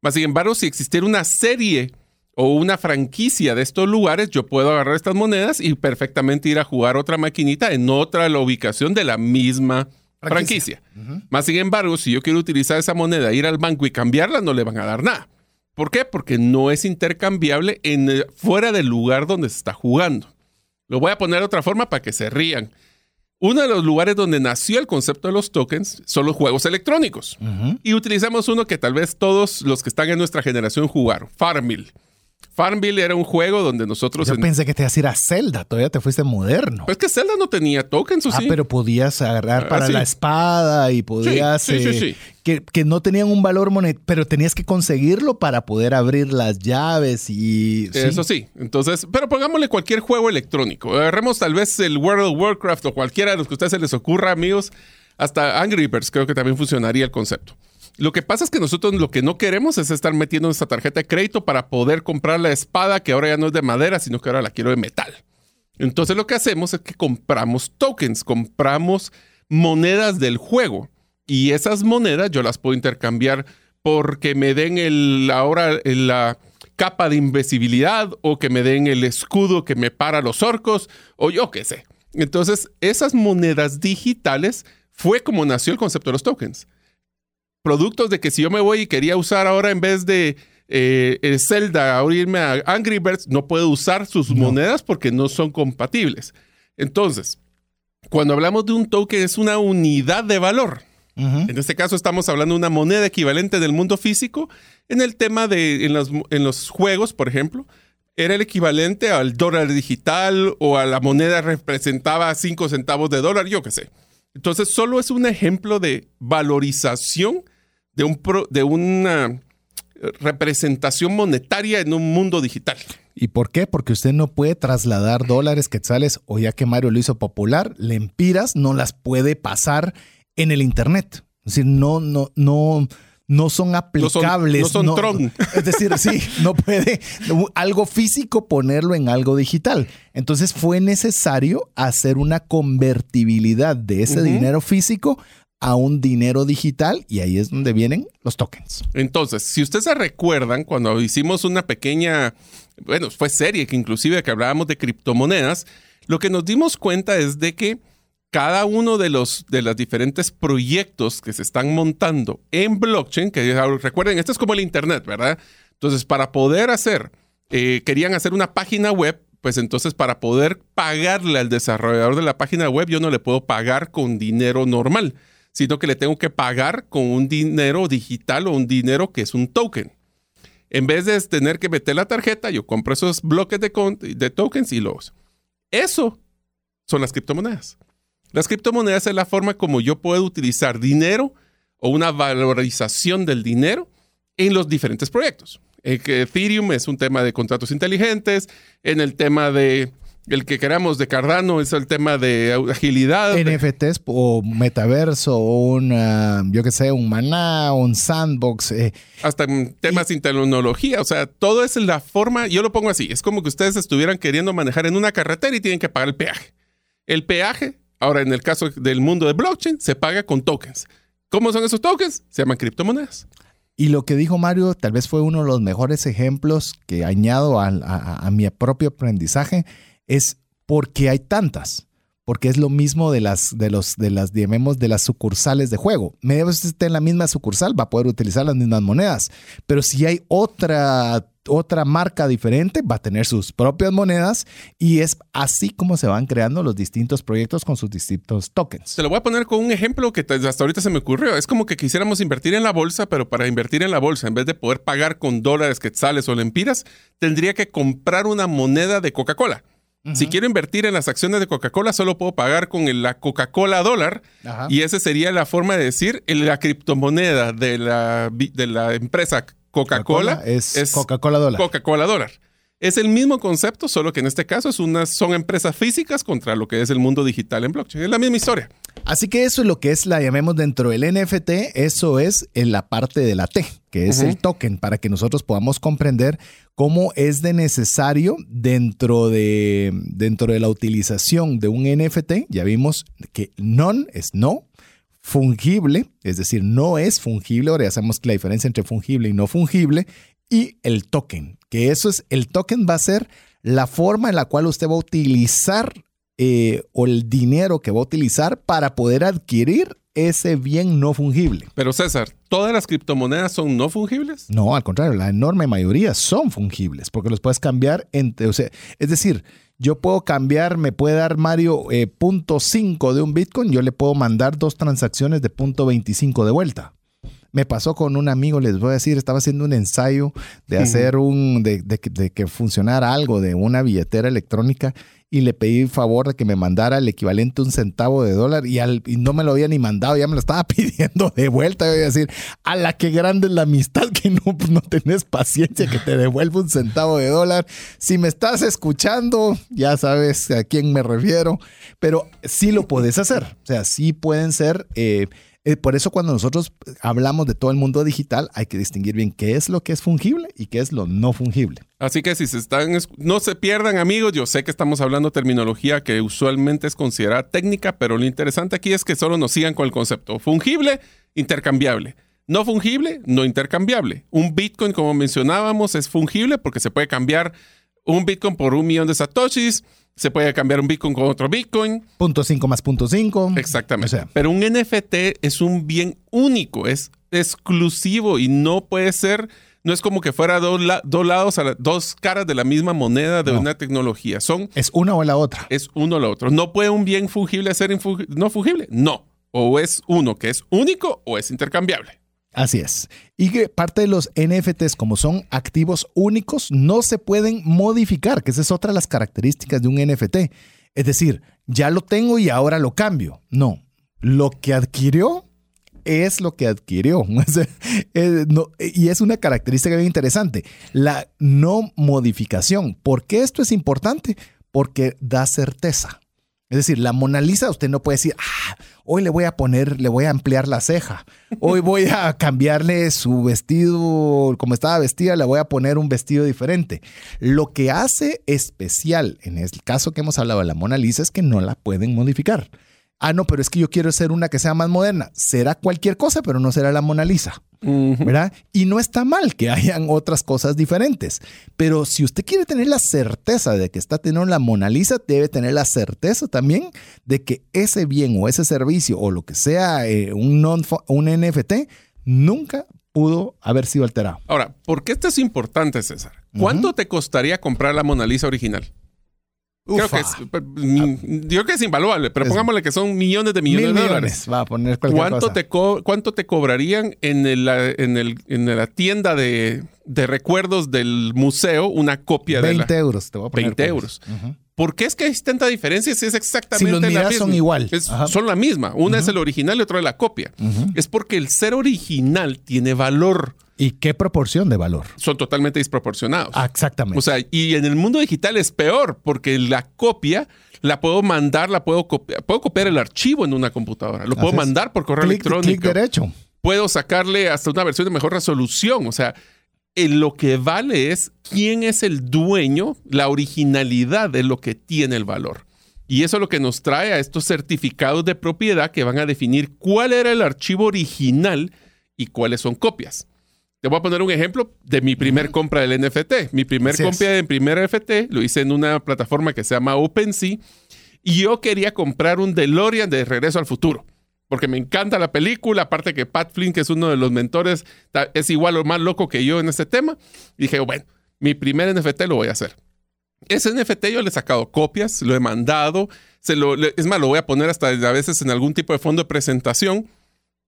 Más sin embargo, si existiera una serie o una franquicia de estos lugares, yo puedo agarrar estas monedas y perfectamente ir a jugar otra maquinita en otra la ubicación de la misma Franquicia. franquicia. Más sin embargo, si yo quiero utilizar esa moneda, ir al banco y cambiarla, no le van a dar nada. ¿Por qué? Porque no es intercambiable en, eh, fuera del lugar donde se está jugando. Lo voy a poner de otra forma para que se rían. Uno de los lugares donde nació el concepto de los tokens son los juegos electrónicos. Y utilizamos uno que tal vez todos los que están en nuestra generación jugaron, Farmville. Farmville era un juego donde nosotros... Yo en- pensé que te ibas a ir a Zelda, todavía te fuiste moderno. Pues que Zelda no tenía tokens, ¿o Ah, sí? pero podías agarrar Ah, para sí. la espada y podías... sí, sí, eh, sí. Que, que no tenían un valor monetario, pero tenías que conseguirlo para poder abrir las llaves y... Eso sí. Entonces, pero pongámosle cualquier juego electrónico. Agarremos tal vez el World of Warcraft o cualquiera de los que a ustedes se les ocurra, amigos. Hasta Angry Birds creo que también funcionaría el concepto. Lo que pasa es que nosotros lo que no queremos es estar metiendo nuestra tarjeta de crédito para poder comprar la espada que ahora ya no es de madera, sino que ahora la quiero de metal. Entonces lo que hacemos es que compramos tokens, compramos monedas del juego. Y esas monedas yo las puedo intercambiar porque me den el, ahora la capa de invisibilidad o que me den el escudo que me para los orcos o yo qué sé. Entonces, esas monedas digitales fue como nació el concepto de los tokens. Productos de que si yo me voy y quería usar ahora en vez de eh, el Zelda, ahora irme a Angry Birds, no puedo usar sus No. monedas porque no son compatibles. Entonces, cuando hablamos de un token es una unidad de valor. Ujú. En este caso estamos hablando de una moneda equivalente del mundo físico. En el tema de en los, en los juegos, por ejemplo, era el equivalente al dólar digital o a la moneda representaba 5 centavos de dólar, yo qué sé. Entonces, solo es un ejemplo de valorización de, un pro- de una representación monetaria en un mundo digital. ¿Y por qué? Porque usted no puede trasladar dólares, quetzales, o ya que Mario lo hizo popular, lempiras no las puede pasar en el Internet. Es decir, no, no, no, no son aplicables. no son Tron. Es decir, sí, no puede algo físico ponerlo en algo digital. Entonces fue necesario hacer una convertibilidad de ese dinero físico a un dinero digital y ahí es donde vienen los tokens. Entonces, si ustedes se recuerdan, cuando hicimos una pequeña, bueno, fue serie que inclusive que hablábamos de criptomonedas, lo que nos dimos cuenta es de que cada uno de los de los diferentes proyectos que se están montando en blockchain, que recuerden, esto es como el internet, ¿verdad? Entonces, para poder hacer, eh, querían hacer una página web, pues entonces para poder pagarle al desarrollador de la página web, yo no le puedo pagar con dinero normal, sino que le tengo que pagar con un dinero digital o un dinero que es un token. En vez de tener que meter la tarjeta, yo compro esos bloques de, de tokens y los. Eso son las criptomonedas. Las criptomonedas es la forma como yo puedo utilizar dinero o una valorización del dinero en los diferentes proyectos. Ethereum es un tema de contratos inteligentes, en el tema de el que queramos de Cardano es el tema de agilidad. NFTs o metaverso o un, yo qué sé, un maná, un sandbox. Eh. Hasta temas sin tecnología. O sea, todo es la forma, yo lo pongo así, es como que ustedes estuvieran queriendo manejar en una carretera y tienen que pagar el peaje. El peaje, ahora en el caso del mundo de blockchain, se paga con tokens. ¿Cómo son esos tokens? Se llaman criptomonedas. Y lo que dijo Mario tal vez fue uno de los mejores ejemplos que añado a, mi propio aprendizaje, es porque hay tantas porque es lo mismo de las, de los, de las, digamos, de las sucursales de juego. Media vez esté en la misma sucursal, va a poder utilizar las mismas monedas. Pero si hay otra otra marca diferente va a tener sus propias monedas y es así como se van creando los distintos proyectos con sus distintos tokens. Te lo voy a poner con un ejemplo que hasta ahorita se me ocurrió. Es como que quisiéramos invertir en la bolsa, pero para invertir en la bolsa, en vez de poder pagar con dólares, quetzales o lempiras, tendría que comprar una moneda de Coca-Cola. Si quiero invertir en las acciones de Coca-Cola, solo puedo pagar con la Coca-Cola dólar. Y esa sería la forma de decir la criptomoneda de la, de la empresa Coca-Cola es, Coca-Cola dólar. Coca-Cola dólar. Es el mismo concepto, solo que en este caso es una, son empresas físicas contra lo que es el mundo digital en blockchain. Es la misma historia. Así que eso es lo que es la llamemos dentro del NFT, eso es en la parte de la T, que es el token, para que nosotros podamos comprender cómo es de necesario dentro de, dentro de la utilización de un NFT. Ya vimos que non es no, fungible, es decir, no es fungible, ahora ya sabemos que la diferencia entre fungible y no fungible, y el token, que eso es, el token va a ser la forma en la cual usted va a utilizar eh, o el dinero que va a utilizar para poder adquirir ese bien no fungible. Pero César, ¿todas las criptomonedas son no fungibles? No, al contrario, la enorme mayoría son fungibles porque los puedes cambiar entre, o sea, es decir, yo puedo cambiar, me puede dar Mario eh, punto .5 de un Bitcoin, yo le puedo mandar dos transacciones de punto .25 de vuelta. Me pasó con un amigo, les voy a decir, estaba haciendo un ensayo de hacer un, de, de, que funcionara algo de una billetera electrónica y le pedí favor de que me mandara el equivalente a un centavo de dólar y, al, no me lo había ni mandado, ya me lo estaba pidiendo de vuelta. Yo voy a decir, a la que grande es la amistad que no, no tenés paciencia que te devuelva un centavo de dólar. Si me estás escuchando, ya sabes a quién me refiero, pero sí lo puedes hacer. O sea, sí pueden ser... Eh, eh, por eso cuando nosotros hablamos de todo el mundo digital, hay que distinguir bien qué es lo que es fungible y qué es lo no fungible. Así que si se están, no se pierdan amigos, yo sé que estamos hablando terminología que usualmente es considerada técnica, pero lo interesante aquí es que solo nos sigan con el concepto fungible, intercambiable. No fungible, no intercambiable. Un Bitcoin, como mencionábamos, es fungible porque se puede cambiar un Bitcoin por un millón de satoshis se puede cambiar un Bitcoin con otro Bitcoin. Punto 5 más punto 5. Exactamente. Pero un NFT es un bien único, es exclusivo y no puede ser, no es como que fuera dos, lados, dos caras de la misma moneda de una tecnología. Son. Es una o la otra. Es uno o la otra. No puede un bien fungible ser no fungible. No. O es uno que es único o es intercambiable. Así es. Y que parte de los NFTs, como son activos únicos, no se pueden modificar, que esa es otra de las características de un NFT. Es decir, ya lo tengo y ahora lo cambio. No, lo que adquirió es lo que adquirió. Y es una característica bien interesante, la no modificación. ¿Por qué esto es importante? Porque da certeza. Es decir, la Mona Lisa, usted no puede decir, ah, hoy le voy a poner, le voy a ampliar la ceja, hoy voy a cambiarle su vestido, como estaba vestida, le voy a poner un vestido diferente. Lo que hace especial en el caso que hemos hablado de la Mona Lisa es que no la pueden modificar. Ah, no, pero es que yo quiero ser una que sea más moderna. Será cualquier cosa, pero no será la Mona Lisa. ¿Verdad? Y no está mal que hayan otras cosas diferentes. Pero si usted quiere tener la certeza de que está teniendo la Mona Lisa, debe tener la certeza también de que ese bien o ese servicio o lo que sea eh, un, un NFT nunca pudo haber sido alterado. Ahora, ¿por qué esto es importante, César? ¿Cuánto te costaría comprar la Mona Lisa original? Creo que, es, yo creo que es invaluable, pero pongámosle que son millones de millones de dólares. Va a poner ¿Cuánto, Te ¿Cuánto te cobrarían en, el, en, el, en la tienda de, de, recuerdos del museo una copia de la... 20 euros, te voy a poner. 20 euros. ¿Por qué es que hay tanta diferencia si es exactamente si la misma? son igual. son la misma. Una es el original y otra es la copia. Es porque el ser original tiene valor. ¿Y qué proporción de valor? Son totalmente desproporcionados. Exactamente. O sea, y en el mundo digital es peor porque la copia la puedo mandar, la puedo copiar. Puedo copiar el archivo en una computadora. Lo puedo mandar por correo electrónico. Clic derecho. Puedo sacarle hasta una versión de mejor resolución. O sea, en lo que vale es quién es el dueño, la originalidad de lo que tiene el valor. Y eso es lo que nos trae a estos certificados de propiedad que van a definir cuál era el archivo original y cuáles son copias. Te voy a poner un ejemplo de mi primer compra del NFT. Mi primer compra del primer NFT lo hice en una plataforma que se llama OpenSea y yo quería comprar un DeLorean de Regreso al Futuro porque me encanta la película, aparte que Pat Flynn, que es uno de los mentores, es igual o más loco que yo en este tema. Y dije, bueno, mi primer NFT lo voy a hacer. Ese NFT yo le he sacado copias, lo he mandado, se lo, es más, lo voy a poner hasta a veces en algún tipo de fondo de presentación,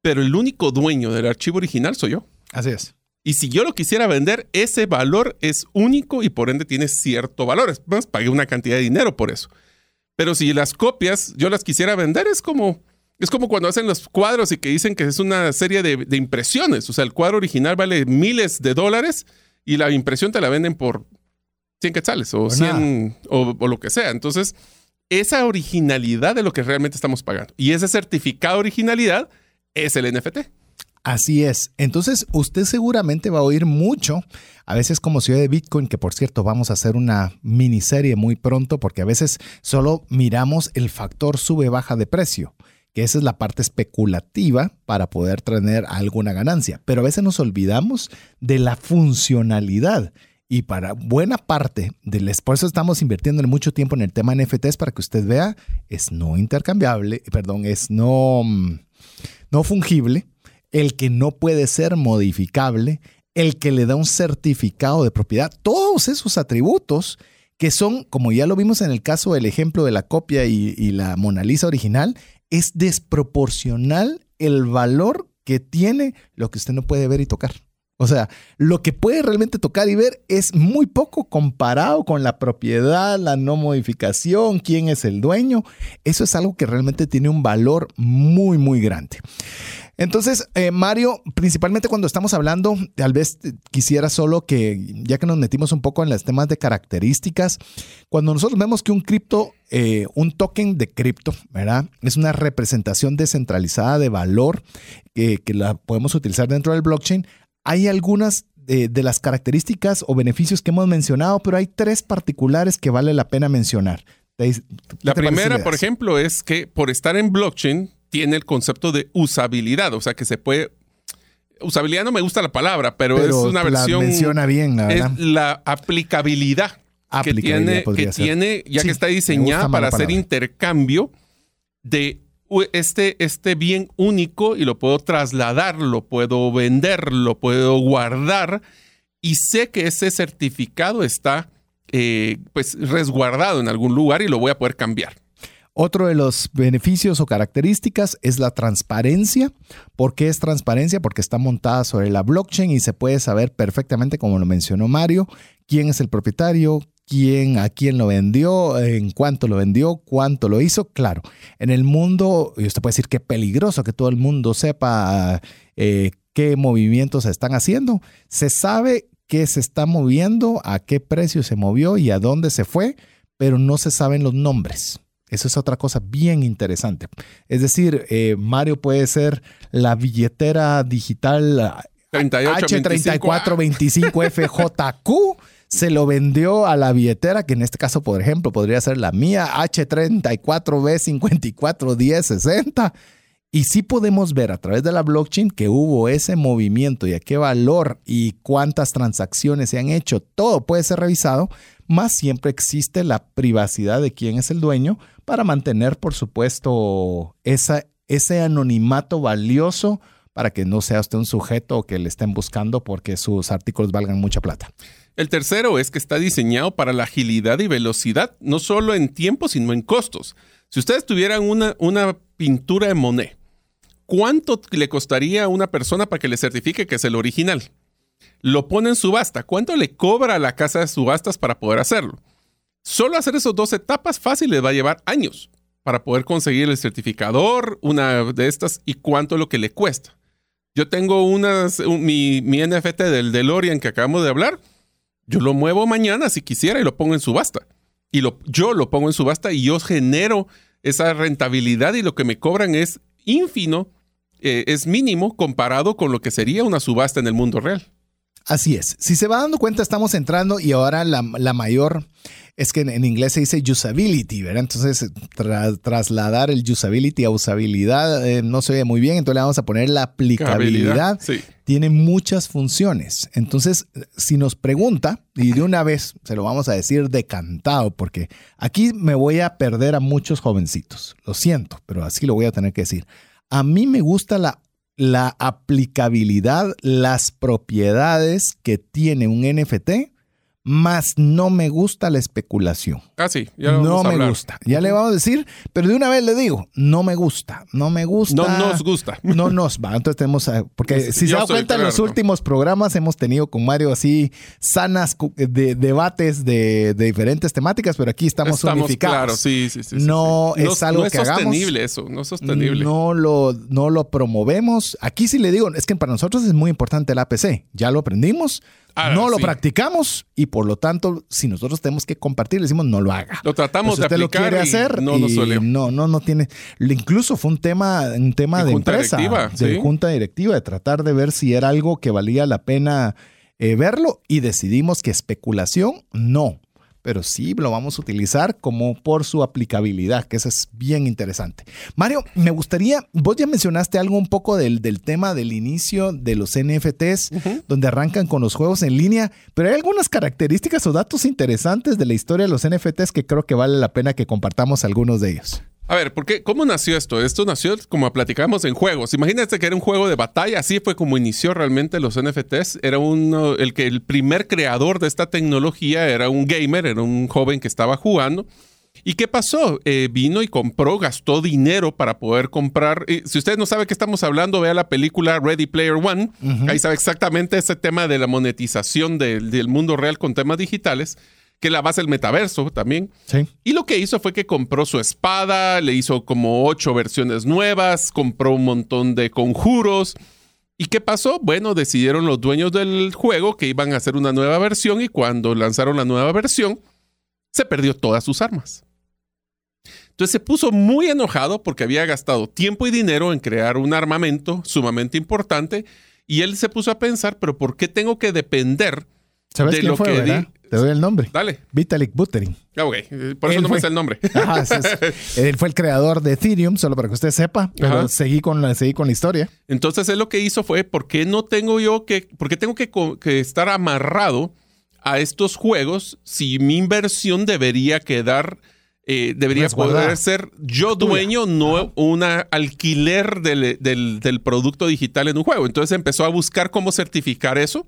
pero el único dueño del archivo original soy yo. Así es. Y si yo lo quisiera vender, ese valor es único y por ende tiene cierto valor. Es más, pagué una cantidad de dinero por eso. Pero si las copias yo las quisiera vender, es como, es como cuando hacen los cuadros y que dicen que es una serie de, impresiones. O sea, el cuadro original vale miles de dólares y la impresión te la venden por 100 quetzales o 100 o, o, lo que sea. Entonces, esa originalidad de lo que realmente estamos pagando y ese certificado de originalidad es el NFT. Así es. Entonces, usted seguramente va a oír mucho, a veces como ciudad de Bitcoin, que por cierto vamos a hacer una miniserie muy pronto, porque a veces solo miramos el factor sube-baja de precio que esa es la parte especulativa para poder tener alguna ganancia. Pero a veces nos olvidamos de la funcionalidad. Y para buena parte del esfuerzo estamos invirtiendo mucho tiempo en el tema NFTs para que usted vea, es no intercambiable, perdón, es no, mm, no fungible, el que no puede ser modificable, el que le da un certificado de propiedad, todos esos atributos que son, como ya lo vimos en el caso del ejemplo de la copia y, la Mona Lisa original, es desproporcional el valor que tiene lo que usted no puede ver y tocar. O sea, lo que puede realmente tocar y ver es muy poco comparado con la propiedad, la no modificación, quién es el dueño. Eso es algo que realmente tiene un valor muy, muy grande. Entonces, eh, Mario, principalmente cuando estamos hablando, tal vez quisiera solo que, ya que nos metimos un poco en los temas de características, cuando nosotros vemos que un cripto, eh, un token de cripto, ¿verdad? Es una representación descentralizada de valor que la podemos utilizar dentro del blockchain. Hay algunas de, de, las características o beneficios que hemos mencionado, pero hay tres particulares que vale la pena mencionar. La primera, por ejemplo, es que por estar en blockchain tiene el concepto de usabilidad, o sea que se puede usabilidad no me gusta la palabra, pero, es una versión. La menciona bien, la Es la aplicabilidad, que tiene, que tiene ya que está diseñada para hacer intercambio de este, este bien único y lo puedo trasladar, lo puedo vender, lo puedo guardar y sé que ese certificado está eh, pues resguardado en algún lugar y lo voy a poder cambiar. Otro de los beneficios o características es la transparencia. ¿Por qué es transparencia? Porque está montada sobre la blockchain y se puede saber perfectamente, como lo mencionó Mario, quién es el propietario, quién, a quién lo vendió, en cuánto lo vendió, cuánto lo hizo. Claro, en el mundo, y usted puede decir que peligroso que todo el mundo sepa eh, qué movimientos se están haciendo. Se sabe qué se está moviendo, a qué precio se movió y a dónde se fue, pero no se saben los nombres. Eso es otra cosa bien interesante. Es decir, eh, Mario puede ser la billetera digital H3425FJQ. Se lo vendió a la billetera, que en este caso, por ejemplo, podría ser la mía, H34B541060. Y sí podemos ver a través de la blockchain que hubo ese movimiento y a qué valor y cuántas transacciones se han hecho. Todo puede ser revisado, más siempre existe la privacidad de quién es el dueño para mantener, por supuesto, ese anonimato valioso para que no sea usted un sujeto que le estén buscando porque sus artículos valgan mucha plata. El tercero es que está diseñado para la agilidad y velocidad, no solo en tiempo, sino en costos. Si ustedes tuvieran una, una pintura de Monet, ¿cuánto le costaría a una persona para que le certifique que es el original? Lo pone en subasta. ¿Cuánto le cobra a la casa de subastas para poder hacerlo? Solo hacer esas dos etapas fácil les va a llevar años para poder conseguir el certificador, una de estas, y cuánto lo que le cuesta. Yo tengo unas, mi, mi NFT del DeLorean que acabamos de hablar, yo lo muevo mañana si quisiera y lo pongo en subasta. Y lo, yo lo pongo en subasta y yo genero esa rentabilidad y lo que me cobran es ínfimo, eh, es mínimo comparado con lo que sería una subasta en el mundo real. Así es. Si se va dando cuenta, estamos entrando y ahora la, mayor es que en, inglés se dice usability, ¿verdad? Entonces, trasladar el usability a usabilidad eh, no se ve muy bien, entonces le vamos a poner la aplicabilidad. Tiene muchas funciones. Entonces, si nos pregunta, y de una vez se lo vamos a decir decantado, porque aquí me voy a perder a muchos jovencitos. Lo siento, pero así lo voy a tener que decir. A mí me gusta la la aplicabilidad, las propiedades que tiene un NFT más no me gusta la especulación. Ah, sí, ya No me gusta. Ya le vamos a decir, pero de una vez le digo, no me gusta, no me gusta. No nos gusta. No nos va. Entonces tenemos, porque si se da cuenta, en los últimos programas hemos tenido con Mario así sanas de, debates de, diferentes temáticas, pero aquí estamos, unificados. Claro, sí, sí, sí. No es algo no es que sostenible eso, no es sostenible. No lo, no lo promovemos. Aquí sí le digo, es que para nosotros es muy importante el APC. Ya lo aprendimos No lo practicamos y por lo tanto, si nosotros tenemos que compartir, le decimos no lo haga. Lo tratamos de aplicar lo quiere hacer no, no, no, no tiene. Incluso fue un tema, un tema de, empresa, de junta directiva, de tratar de ver si era algo que valía la pena eh, verlo y decidimos que especulación no pero sí lo vamos a utilizar como por su aplicabilidad, que eso es bien interesante. Mario, me gustaría, vos ya mencionaste algo un poco del, del tema del inicio de los NFTs, donde arrancan con los juegos en línea, pero hay algunas características o datos interesantes de la historia de los NFTs que creo que vale la pena que compartamos algunos de ellos. A ver, ¿por qué? ¿cómo nació esto? Esto nació como platicamos en juegos. Imagínate que era un juego de batalla, así fue como inició realmente los NFTs. Era uno, el que el primer creador de esta tecnología era un gamer, era un joven que estaba jugando. ¿Y qué pasó? Eh, vino y compró, gastó dinero para poder comprar. si usted no sabe qué estamos hablando, vea la película Ready Player One. Ahí sabe exactamente ese tema de la monetización del mundo real con temas digitales que la base del metaverso también. Sí. Y lo que hizo fue que compró su espada, le hizo como ocho versiones nuevas, compró un montón de conjuros. ¿Y qué pasó? Bueno, decidieron los dueños del juego que iban a hacer una nueva versión y cuando lanzaron la nueva versión, se perdió todas sus armas. Entonces se puso muy enojado porque había gastado tiempo y dinero en crear un armamento sumamente importante y él se puso a pensar, pero ¿por qué tengo que depender ¿Sabes de quién lo fue, que te doy el nombre. Dale. Vitalik Buterin. Ah, ok. Por eso no me sé el nombre. Ajá, él fue el creador de Ethereum, solo para que usted sepa, pero seguí con, la, seguí con la historia. Entonces, él lo que hizo fue, ¿por qué no tengo yo que, por qué tengo que, estar amarrado a estos juegos si mi inversión debería quedar... Eh, debería poder ser yo dueño, no un alquiler del, del, producto digital en un juego. Entonces empezó a buscar cómo certificar eso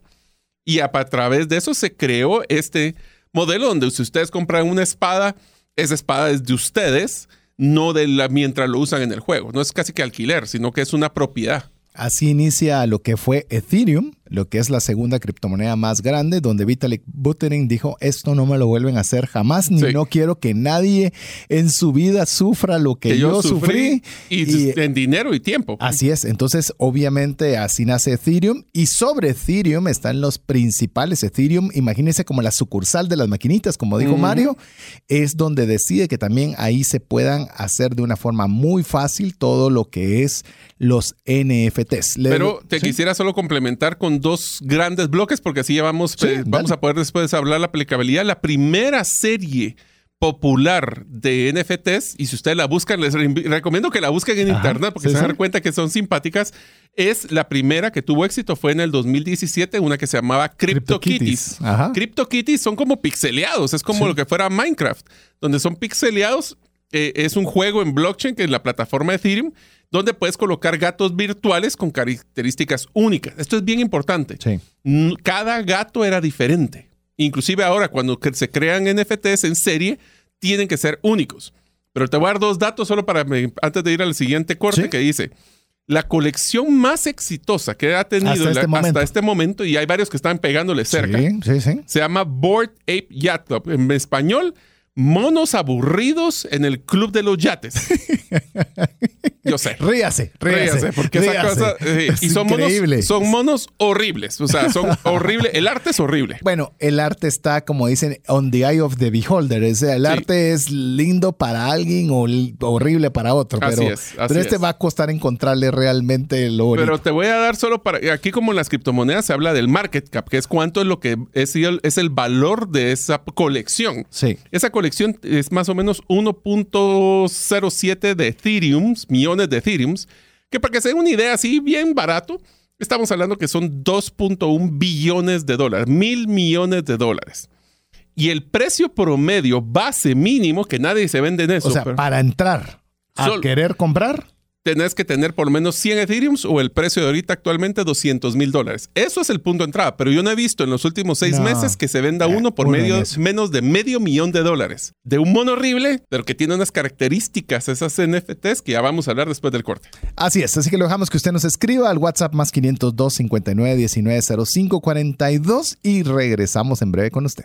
y a, través de eso se creó este modelo donde si ustedes compran una espada, esa espada es de ustedes, no de la mientras lo usan en el juego. No es casi que alquiler, sino que es una propiedad. Así inicia lo que fue Ethereum, lo que es la segunda criptomoneda más grande, donde Vitalik Buterin dijo, esto no me lo vuelven a hacer jamás, ni no quiero que nadie en su vida sufra lo que, yo, sufrí. Y, en dinero y tiempo. Así es, entonces obviamente así nace Ethereum y sobre Ethereum están los principales. Ethereum, imagínense como la sucursal de las maquinitas, como dijo Mario, es donde decide que también ahí se puedan hacer de una forma muy fácil todo lo que es los NFTs. Pero te quisiera solo complementar con dos grandes bloques, porque así ya vamos, eh, vamos a poder después hablar la aplicabilidad. La primera serie popular de NFTs, y si ustedes la buscan, les recomiendo que la busquen en internet porque se van a dar cuenta que son simpáticas. Es la primera que tuvo éxito, fue en el 2017, una que se llamaba CryptoKitties. CryptoKitties son como pixeleados, es como lo que fuera Minecraft, donde son pixeleados. Eh, es un juego en blockchain que es la plataforma Ethereum donde puedes colocar gatos virtuales con características únicas. Esto es bien importante. Sí. Cada gato era diferente. Inclusive ahora, cuando se crean NFTs en serie, tienen que ser únicos. Pero te voy a dar dos datos solo para antes de ir al siguiente corte Sí. que dice. La colección más exitosa que ha tenido Hasta la- este hasta este momento, y hay varios que están pegándole cerca, sí. se llama Board Ape Yacht Club. En español, monos aburridos en el club de los yates. Yo sé. Ríase, ríase. Ríase, porque esa ríase. cosa. eh, y Es son increíble. monos, son monos horribles. O sea, son horribles. El arte es horrible. Bueno, el arte está, como dicen, on the eye of the beholder. O sea, el Sí. arte es lindo para alguien o horrible para otro. Así pero, es, así pero este es. va a costar encontrarle realmente lo bonito. Pero te voy a dar solo para. Aquí, como en las criptomonedas, se habla del market cap, que es cuánto es lo que es el, es el valor de esa colección. Sí. Esa colección es más o menos 1.07 de Ethereum, millones de Ethereum, que para que se den una idea así bien barato, estamos hablando que son 2.1 billones de dólares, mil millones de dólares. Y el precio promedio base mínimo, que nadie se vende en eso, O sea, pero para entrar a querer comprar, tenés que tener por lo menos 100 Ethereum o el precio de ahorita actualmente 200 mil dólares. Eso es el punto de entrada, pero yo no he visto en los últimos seis No. meses que se venda Eh, uno por medio, menos de medio millón de dólares. De un mono horrible, pero que tiene unas características, esas NFTs, que ya vamos a hablar después del corte. Así es, así que lo dejamos que usted nos escriba al WhatsApp más 502 59 19 05 42 y regresamos en breve con usted.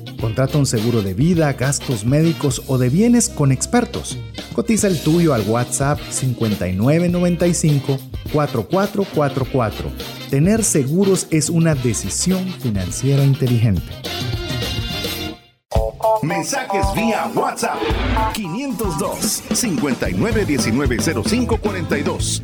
Contrata un seguro de vida, gastos médicos o de bienes con expertos. Cotiza el tuyo al WhatsApp 5995 4444. Tener seguros es una decisión financiera inteligente. Mensajes vía WhatsApp 502 59190542.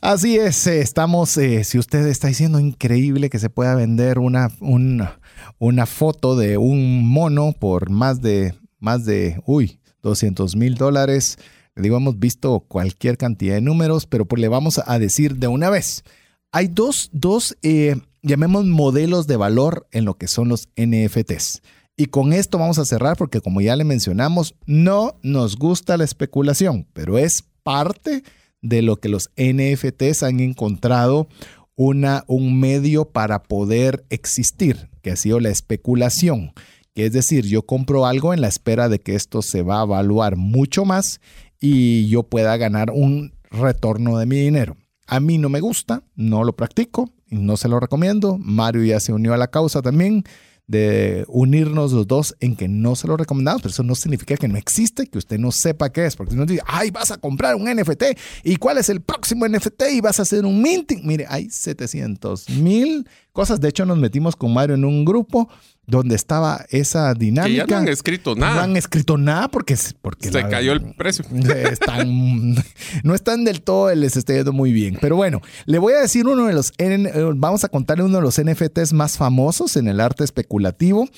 Así es, eh, estamos, eh, si usted está diciendo increíble que se pueda vender una, una, una foto de un mono por más de, más de, uy, 200 mil dólares. Digo, hemos visto cualquier cantidad de números, pero pues le vamos a decir de una vez. Hay dos, dos eh, llamemos modelos de valor en lo que son los NFTs. Y con esto vamos a cerrar porque como ya le mencionamos, no nos gusta la especulación, pero es parte de lo que los NFTs han encontrado una, un medio para poder existir, que ha sido la especulación. Que es decir, yo compro algo en la espera de que esto se va a evaluar mucho más y yo pueda ganar un retorno de mi dinero. A mí no me gusta, no lo practico, no se lo recomiendo. Mario ya se unió a la causa también de unirnos los dos en que no se lo recomendamos, pero eso no significa que no existe, que usted no sepa qué es, porque si no dice, ay, vas a comprar un NFT y cuál es el próximo NFT y vas a hacer un minting. Mire, hay 700 mil cosas. De hecho, nos metimos con Mario en un grupo donde estaba esa Que dinámica. ya no han escrito No nada. han escrito nada porque, porque Se la- cayó el precio. están, no están del todo, les está yendo muy bien. Pero bueno, le voy a decir uno de los, eh, vamos a contarle uno de los NFTs más famosos en el arte especulativo,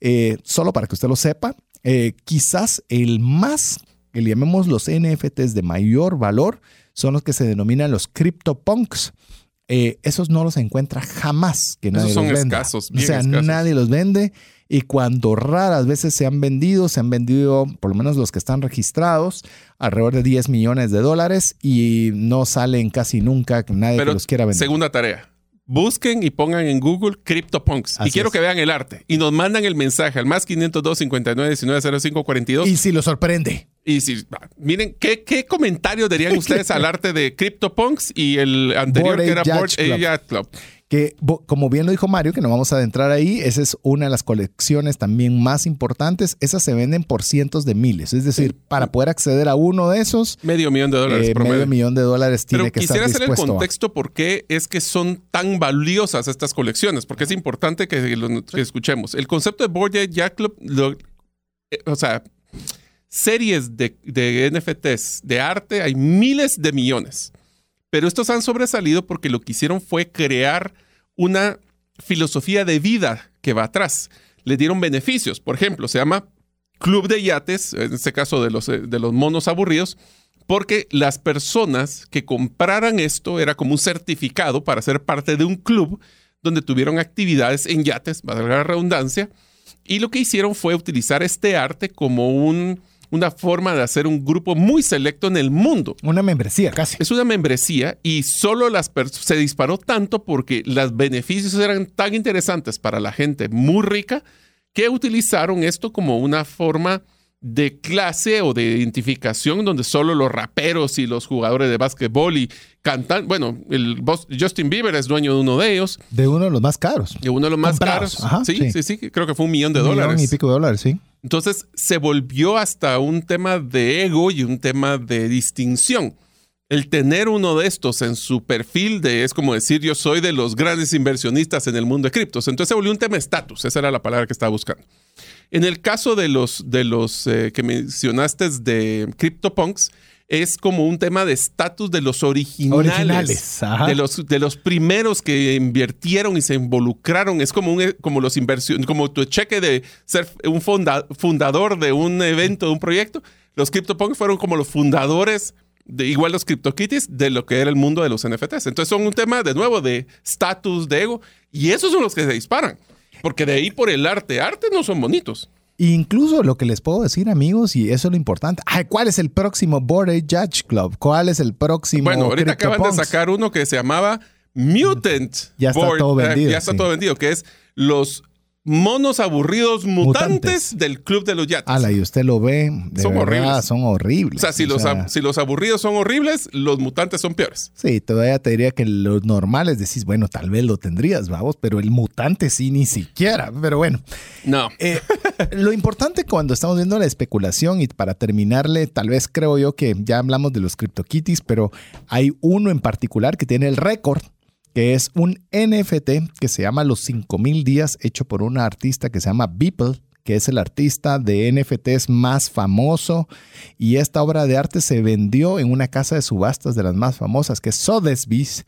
eh, solo para que usted lo sepa. Eh, quizás el más, que le llamemos los NFTs de mayor valor, son los que se denominan los CryptoPunks. Eh, esos no los encuentra jamás que nadie Esos son los venda. escasos, o sea, escasos. nadie los vende y cuando raras veces se han vendido, se han vendido, por lo menos los que están registrados, alrededor de 10 millones de dólares y no salen casi nunca nadie que Pero los quiera vender. segunda tarea. Busquen y pongan en Google CryptoPunks. Así y quiero es. que vean el arte. Y nos mandan el mensaje al más 502 59 19 05 42. Y si lo sorprende. Y si, miren, ¿qué, qué comentarios darían ustedes al arte de CryptoPunks y el anterior que era Bored Ape Club. Que como bien lo dijo Mario, que no vamos a adentrar ahí, esa es una de las colecciones también más importantes. Esas se venden por cientos de miles. Es decir, para poder acceder a uno de esos, Medio millón de dólares eh, promedio. medio millón de dólares tiene Pero que estar quisiera hacer el dispuesto a. contexto por qué es que son tan valiosas estas colecciones, porque es importante que, lo- que escuchemos. El concepto de Bored Ape Club, lo- eh, o sea, series de, de NFTs de arte, hay miles de millones. Pero estos han sobresalido porque lo que hicieron fue crear una filosofía de vida que va atrás. Le dieron beneficios. Por ejemplo, se llama Club de Yates, en este caso de los, eh, de los monos aburridos, porque las personas que compraran esto era como un certificado para ser parte de un club donde tuvieron actividades en yates, valga la redundancia, y lo que hicieron fue utilizar este arte como un, una forma de hacer un grupo muy selecto en el mundo. Una membresía casi. Es una membresía y solo las se disparó tanto porque los beneficios eran tan interesantes para la gente muy rica que utilizaron esto como una forma de clase o de identificación donde solo los raperos y los jugadores de básquetbol y cantan, bueno, el Justin Bieber es dueño de uno de ellos. De uno de los más caros. De uno de los más caros. sí, sí, sí, creo que fue un millón de dólares. Millón y pico de dólares, sí. Entonces se volvió hasta un tema de ego y un tema de distinción. El tener uno de estos en su perfil de es como decir yo soy de los grandes inversionistas en el mundo de criptos. Entonces se volvió un tema de estatus. Esa era la palabra que estaba buscando. En el caso de los, de los eh, que mencionaste de CryptoPunks, es como un tema de estatus de los originales, de los de los primeros que invirtieron y se involucraron. Es como un como los inversiones, como tu cheque de ser un fundador de un evento, de un proyecto. Los CryptoPunks fueron como los fundadores de, igual los CryptoKitties de lo que era el mundo de los NFTs. Entonces son un tema de nuevo de estatus, de ego, y esos son los que se disparan. Porque de ahí por el arte, arte no son bonitos. Incluso lo que les puedo decir, amigos, y eso es lo importante. ¿Cuál es el próximo Board Judge Club? ¿Cuál es el próximo? Bueno, ahorita acaban de sacar uno que se llamaba Mutant. Ya está todo eh, vendido. ya está todo vendido, que es los monos aburridos mutantes, del Club de los Yates. Ala, y usted lo ve, son horribles. Son horribles. O sea, si, los, si los aburridos son horribles, los mutantes son peores. Sí, todavía te diría que los normales decís, bueno, tal vez lo tendrías, vamos, pero el mutante sí, ni siquiera. Pero bueno. No. Eh, lo importante cuando estamos viendo la especulación, y para terminarle, tal vez creo yo que ya hablamos de los CryptoKitties, pero hay uno en particular que tiene el récord que es un NFT que se llama Los 5000 días, hecho por una artista que se llama Beeple, que es el artista de NFTs más famoso. Y esta obra de arte se vendió en una casa de subastas de las más famosas, que es Sotheby's.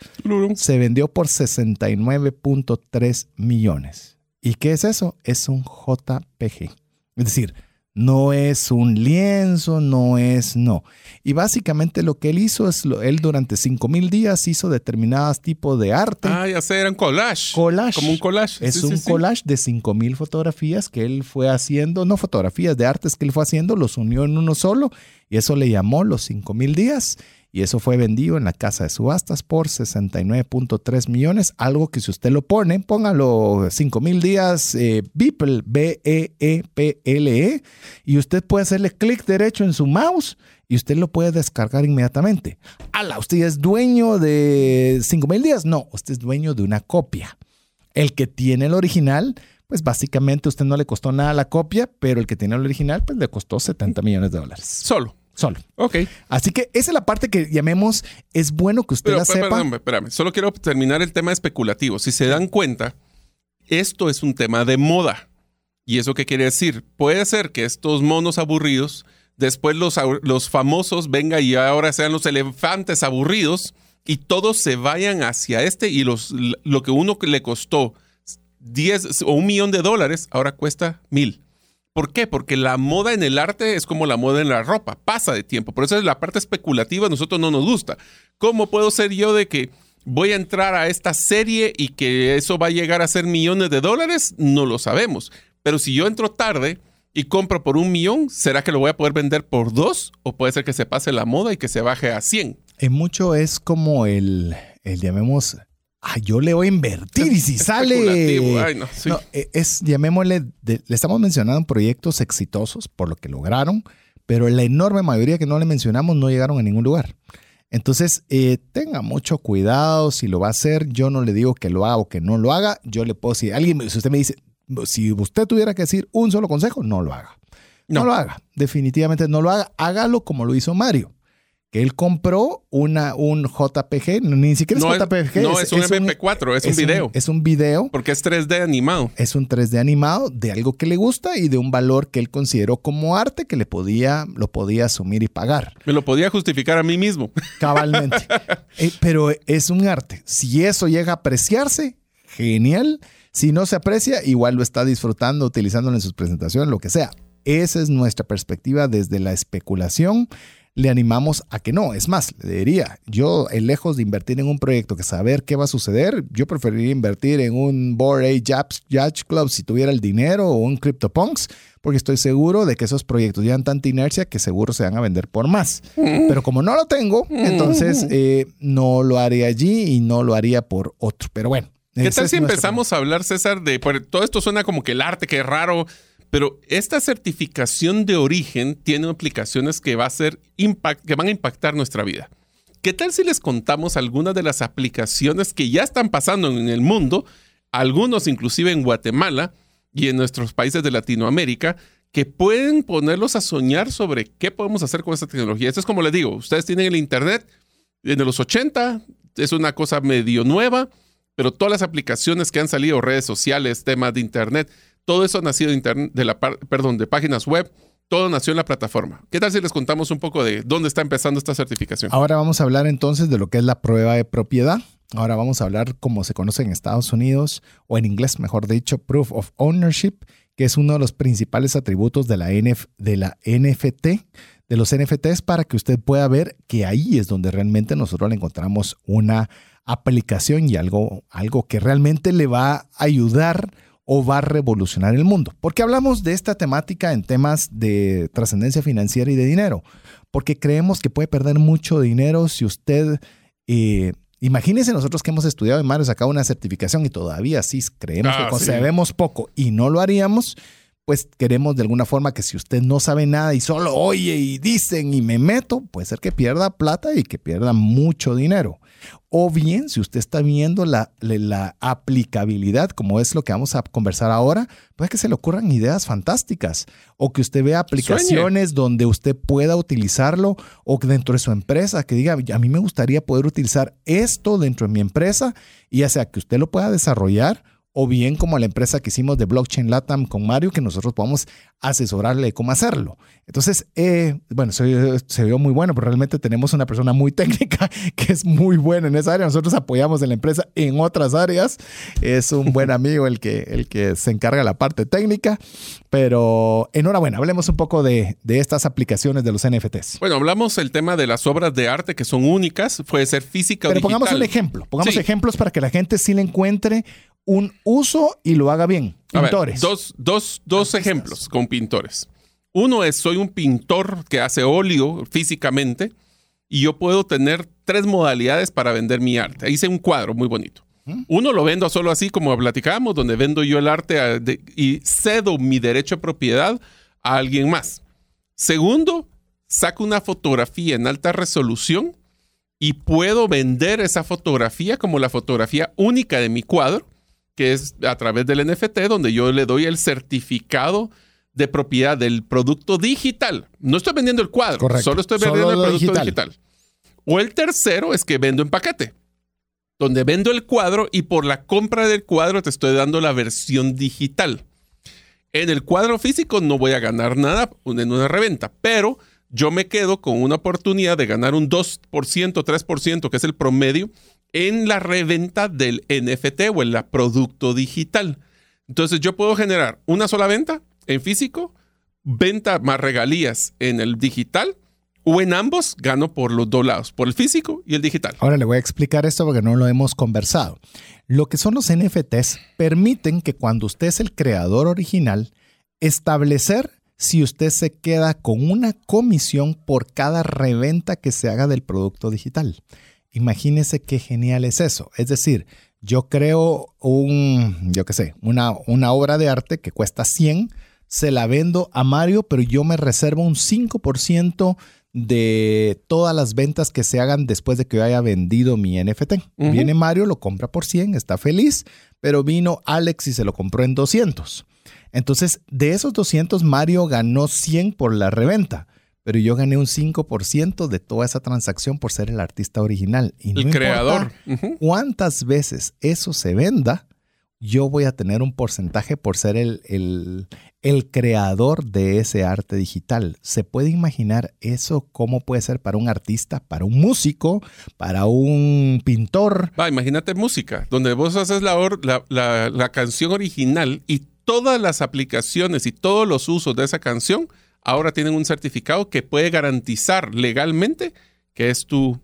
Se vendió por 69.3 millones. ¿Y qué es eso? Es un JPG. Es decir, no es un lienzo, no es, no. Y básicamente lo que él hizo es, él durante 5.000 días hizo determinados tipos de arte. Ah, ya sé, eran collage. Collage. Como un collage. Es un collage de 5.000 fotografías que él fue haciendo, no fotografías de artes que él fue haciendo, los unió en uno solo y eso le llamó los 5.000 días y eso fue vendido en la casa de subastas por 69.3 millones, algo que si usted lo pone, póngalo 5 mil días eh, Beeple, B-E-E-P-L-E, e, y usted puede hacerle clic derecho en su mouse y usted lo puede descargar inmediatamente. ¡Hala! ¿Usted es dueño de 5 mil días? No, usted es dueño de una copia. El que tiene el original, pues básicamente usted no le costó nada la copia, pero el que tiene el original, pues le costó 70 millones de dólares. Solo. Solo. Ok. Así que esa es la parte que llamemos, es bueno que usted la sepa. Perdón, espérame, solo quiero terminar el tema especulativo. Si se dan cuenta, esto es un tema de moda. ¿Y eso qué quiere decir? Puede ser que estos monos aburridos, después los, los famosos vengan y ahora sean los elefantes aburridos y todos se vayan hacia este y los, lo que uno le costó 10 o un millón de dólares, ahora cuesta mil. ¿Por qué? Porque la moda en el arte es como la moda en la ropa, pasa de tiempo. Por eso es la parte especulativa a nosotros no nos gusta. ¿Cómo puedo ser yo de que voy a entrar a esta serie y que eso va a llegar a ser millones de dólares? No lo sabemos. Pero si yo entro tarde y compro por un millón, ¿será que lo voy a poder vender por dos? ¿O puede ser que se pase la moda y que se baje a 100? En mucho es como el, el llamemos, ah, yo le voy a invertir y si sale. no, e, es, llamémosle, le estamos mencionando proyectos exitosos por lo que lograron, pero la enorme mayoría que no le mencionamos no llegaron a ningún lugar. Entonces, eh, tenga mucho cuidado si lo va a hacer. Yo no le digo que lo haga o que no lo haga. Yo le puedo decir, alguien, si usted me dice, si usted tuviera que decir un solo consejo, no lo haga. no lo haga. Definitivamente no lo haga. Hágalo como lo hizo Mario él compró una, un JPG, ni siquiera es JPG. no, es, un MP4, es, un video. es un video. Porque es 3D animado. Es un 3D animado de algo que le gusta y de un valor que él consideró como arte que le podía, lo podía asumir y pagar. Me lo podía justificar a mí mismo. Cabalmente. Eh, pero es un arte. Si eso llega a apreciarse, genial. Si no se aprecia, igual lo está disfrutando, utilizándolo en sus presentaciones, lo que sea. Esa es nuestra perspectiva desde la especulación le animamos a que no. Es más, le diría, yo eh, lejos de invertir en un proyecto que saber qué va a suceder, yo preferiría invertir en un Board A Judge Club si tuviera el dinero o un CryptoPunks, porque estoy seguro de que esos proyectos llevan tanta inercia que seguro se van a vender por más. Pero como no lo tengo, entonces eh, no lo haré allí y no lo haría por otro. Pero bueno. ¿Qué tal si empezamos a hablar, César, de todo esto suena como que el arte, que es raro, pero esta certificación de origen tiene aplicaciones que, va a ser impact, que van a impactar nuestra vida. ¿Qué tal si les contamos algunas de las aplicaciones que ya están pasando en el mundo, algunos inclusive en Guatemala y en nuestros países de Latinoamérica, que pueden ponerlos a soñar sobre qué podemos hacer con esta tecnología? Esto es como les digo, ustedes tienen el Internet de los 80, es una cosa medio nueva, pero todas las aplicaciones que han salido, redes sociales, temas de Internet, todo eso ha nacido de, de, la, perdón, de páginas web. Todo nació en la plataforma. ¿Qué tal si les contamos un poco de dónde está empezando esta certificación? Ahora vamos a hablar entonces de lo que es la prueba de propiedad. Ahora vamos a hablar como se conoce en Estados Unidos, o en inglés mejor dicho, Proof of Ownership, que es uno de los principales atributos de la, NF, de la NFT, de los NFTs, para que usted pueda ver que ahí es donde realmente nosotros le encontramos una aplicación y algo, algo que realmente le va a ayudar o va a revolucionar el mundo. ¿Por qué hablamos de esta temática en temas de trascendencia financiera y de dinero? Porque creemos que puede perder mucho dinero si usted... Eh, imagínense nosotros que hemos estudiado en Mario, sacado una certificación y todavía sí creemos que ah, sabemos poco y no lo haríamos, pues queremos de alguna forma que si usted no sabe nada y solo oye y dicen y me meto, puede ser que pierda plata y que pierda mucho dinero. O bien, si usted está viendo la, la, aplicabilidad, como es lo que vamos a conversar ahora, puede que se le ocurran ideas fantásticas. O que usted vea aplicaciones donde usted pueda utilizarlo o que dentro de su empresa, que diga, a mí me gustaría poder utilizar esto dentro de mi empresa, y ya sea que usted lo pueda desarrollar o bien como la empresa que hicimos de Blockchain Latam con Mario, que nosotros podamos asesorarle cómo hacerlo. Entonces, eh, bueno, se, se, vio muy bueno, pero realmente tenemos una persona muy técnica que es muy buena en esa área. Nosotros apoyamos a la empresa en otras áreas. Es un buen amigo el que, el que se encarga de la parte técnica, pero enhorabuena, hablemos un poco de, de estas aplicaciones de los NFTs. Bueno, hablamos el tema de las obras de arte que son únicas, puede ser física pero o digital. pongamos un ejemplo, pongamos ejemplos para que la gente sí le encuentre un uso y lo haga bien. Pintores. dos, dos, dos ejemplos con pintores. Uno es, soy un pintor que hace óleo físicamente y yo puedo tener tres modalidades para vender mi arte. Hice un cuadro muy bonito. Uno lo vendo solo así como platicábamos, donde vendo yo el arte y cedo mi derecho de propiedad a alguien más. Segundo, saco una fotografía en alta resolución y puedo vender esa fotografía como la fotografía única de mi cuadro que es a través del NFT, donde yo le doy el certificado de propiedad del producto digital. No estoy vendiendo el cuadro, solo estoy vendiendo el producto digital. digital. O el tercero es que vendo en paquete, donde vendo el cuadro y por la compra del cuadro te estoy dando la versión digital. En el cuadro físico no voy a ganar nada en una reventa, pero yo me quedo con una oportunidad de ganar un 2%, 3%, que es el promedio en la reventa del NFT o en la producto digital. Entonces yo puedo generar una sola venta en físico, venta más regalías en el digital o en ambos gano por los dos lados, por el físico y el digital. Ahora le voy a explicar esto porque no lo hemos conversado. Lo que son los NFTs permiten que cuando usted es el creador original, establecer si usted se queda con una comisión por cada reventa que se haga del producto digital. Imagínese qué genial es eso. Es decir, yo creo un, yo qué sé, una, una obra de arte que cuesta 100, se la vendo a Mario, pero yo me reservo un 5% de todas las ventas que se hagan después de que yo haya vendido mi NFT. Viene Mario, lo compra por 100, está feliz, pero vino Alex y se lo compró en 200. Entonces, de esos 200, Mario ganó 100 por la reventa pero yo gané un 5% de toda esa transacción por ser el artista original. Y el creador. ¿Cuántas veces eso se venda? Yo voy a tener un porcentaje por ser el, el creador de ese arte digital. ¿Se puede imaginar eso cómo puede ser para un artista, para un músico, para un pintor? Va, imagínate música, donde vos haces la, la, la canción original y todas las aplicaciones y todos los usos de esa canción ahora tienen un certificado que puede garantizar legalmente que es tu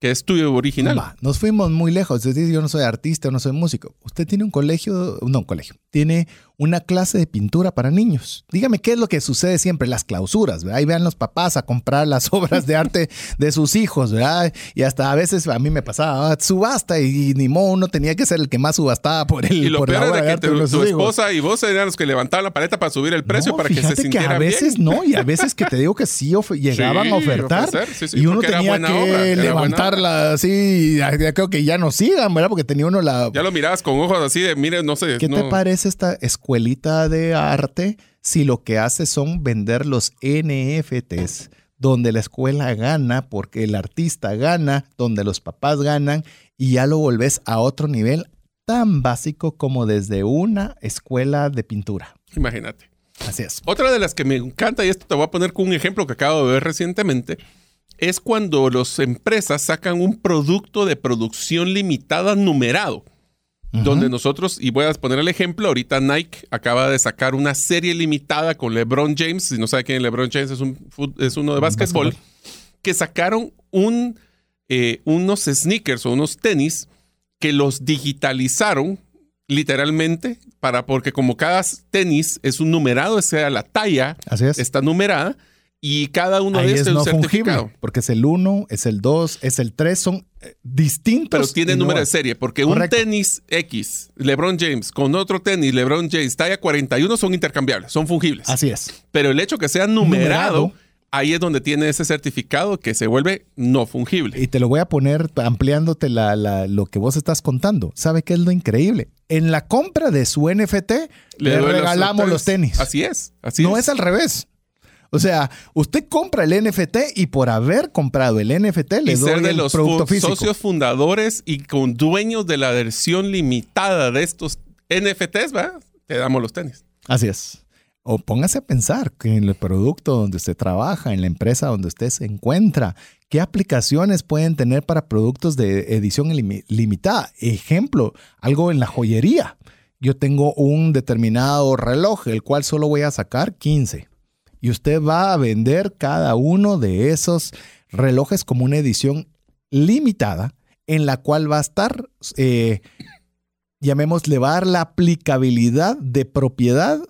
que es tuyo original. nos fuimos muy lejos. Es decir, yo no soy artista, no soy músico. Usted tiene un colegio, no un colegio, tiene una clase de pintura para niños. Dígame qué es lo que sucede siempre, las clausuras, ¿verdad? Ahí vean los papás a comprar las obras de arte de sus hijos, ¿verdad? Y hasta a veces a mí me pasaba ah, subasta y, ni modo uno tenía que ser el que más subastaba por el Y lo por peor es que tu, esposa y vos eran los que levantaban la paleta para subir el precio para que se sintiera que a veces no, y a veces que te digo que sí llegaban a ofertar y uno tenía que levantarla así, ya creo que ya no sigan, ¿verdad? Porque tenía uno la... Ya lo mirabas con ojos así de, mire, no sé. ¿Qué te parece esta escuela? Escuelita de arte si lo que hace son vender los NFTs, donde la escuela gana porque el artista gana, donde los papás ganan y ya lo volvés a otro nivel tan básico como desde una escuela de pintura. Imagínate. Así es. Otra de las que me encanta, y esto te voy a poner con un ejemplo que acabo de ver recientemente, es cuando las empresas sacan un producto de producción limitada numerado donde nosotros, y voy a poner el ejemplo, ahorita Nike acaba de sacar una serie limitada con LeBron James, si no sabe quién es LeBron James, es, un, es uno de básquetbol, que sacaron un, eh, unos sneakers o unos tenis que los digitalizaron literalmente para porque como cada tenis es un numerado, o sea, la talla está numerada y cada uno de estos es, un certificado. porque es el 1, es el 2, es el 3, son eh, distintos. Pero tiene número de serie, porque un tenis X, LeBron James, con otro tenis, LeBron James, talla 41, son intercambiables, son fungibles. Así es. Pero el hecho que sea numerado, ahí es donde tiene ese certificado que se vuelve no fungible. Y te lo voy a poner ampliándote lo que vos estás contando. ¿Sabe qué es lo increíble? En la compra de su NFT, le, regalamos los, tenis. Así es. Así no es al revés. O sea, usted compra el NFT y por haber comprado el NFT le doy ser de los socios fundadores y con dueños de la versión limitada de estos NFTs, ¿va? Te damos los tenis. Así es. O póngase a pensar que en el producto donde usted trabaja, en la empresa donde usted se encuentra, qué aplicaciones pueden tener para productos de edición limitada. Ejemplo, algo en la joyería. Yo tengo un determinado reloj, el cual solo voy a sacar 15 y usted va a vender cada uno de esos relojes como una edición limitada en la cual va a estar, eh, llamémosle, va a dar la aplicabilidad de propiedad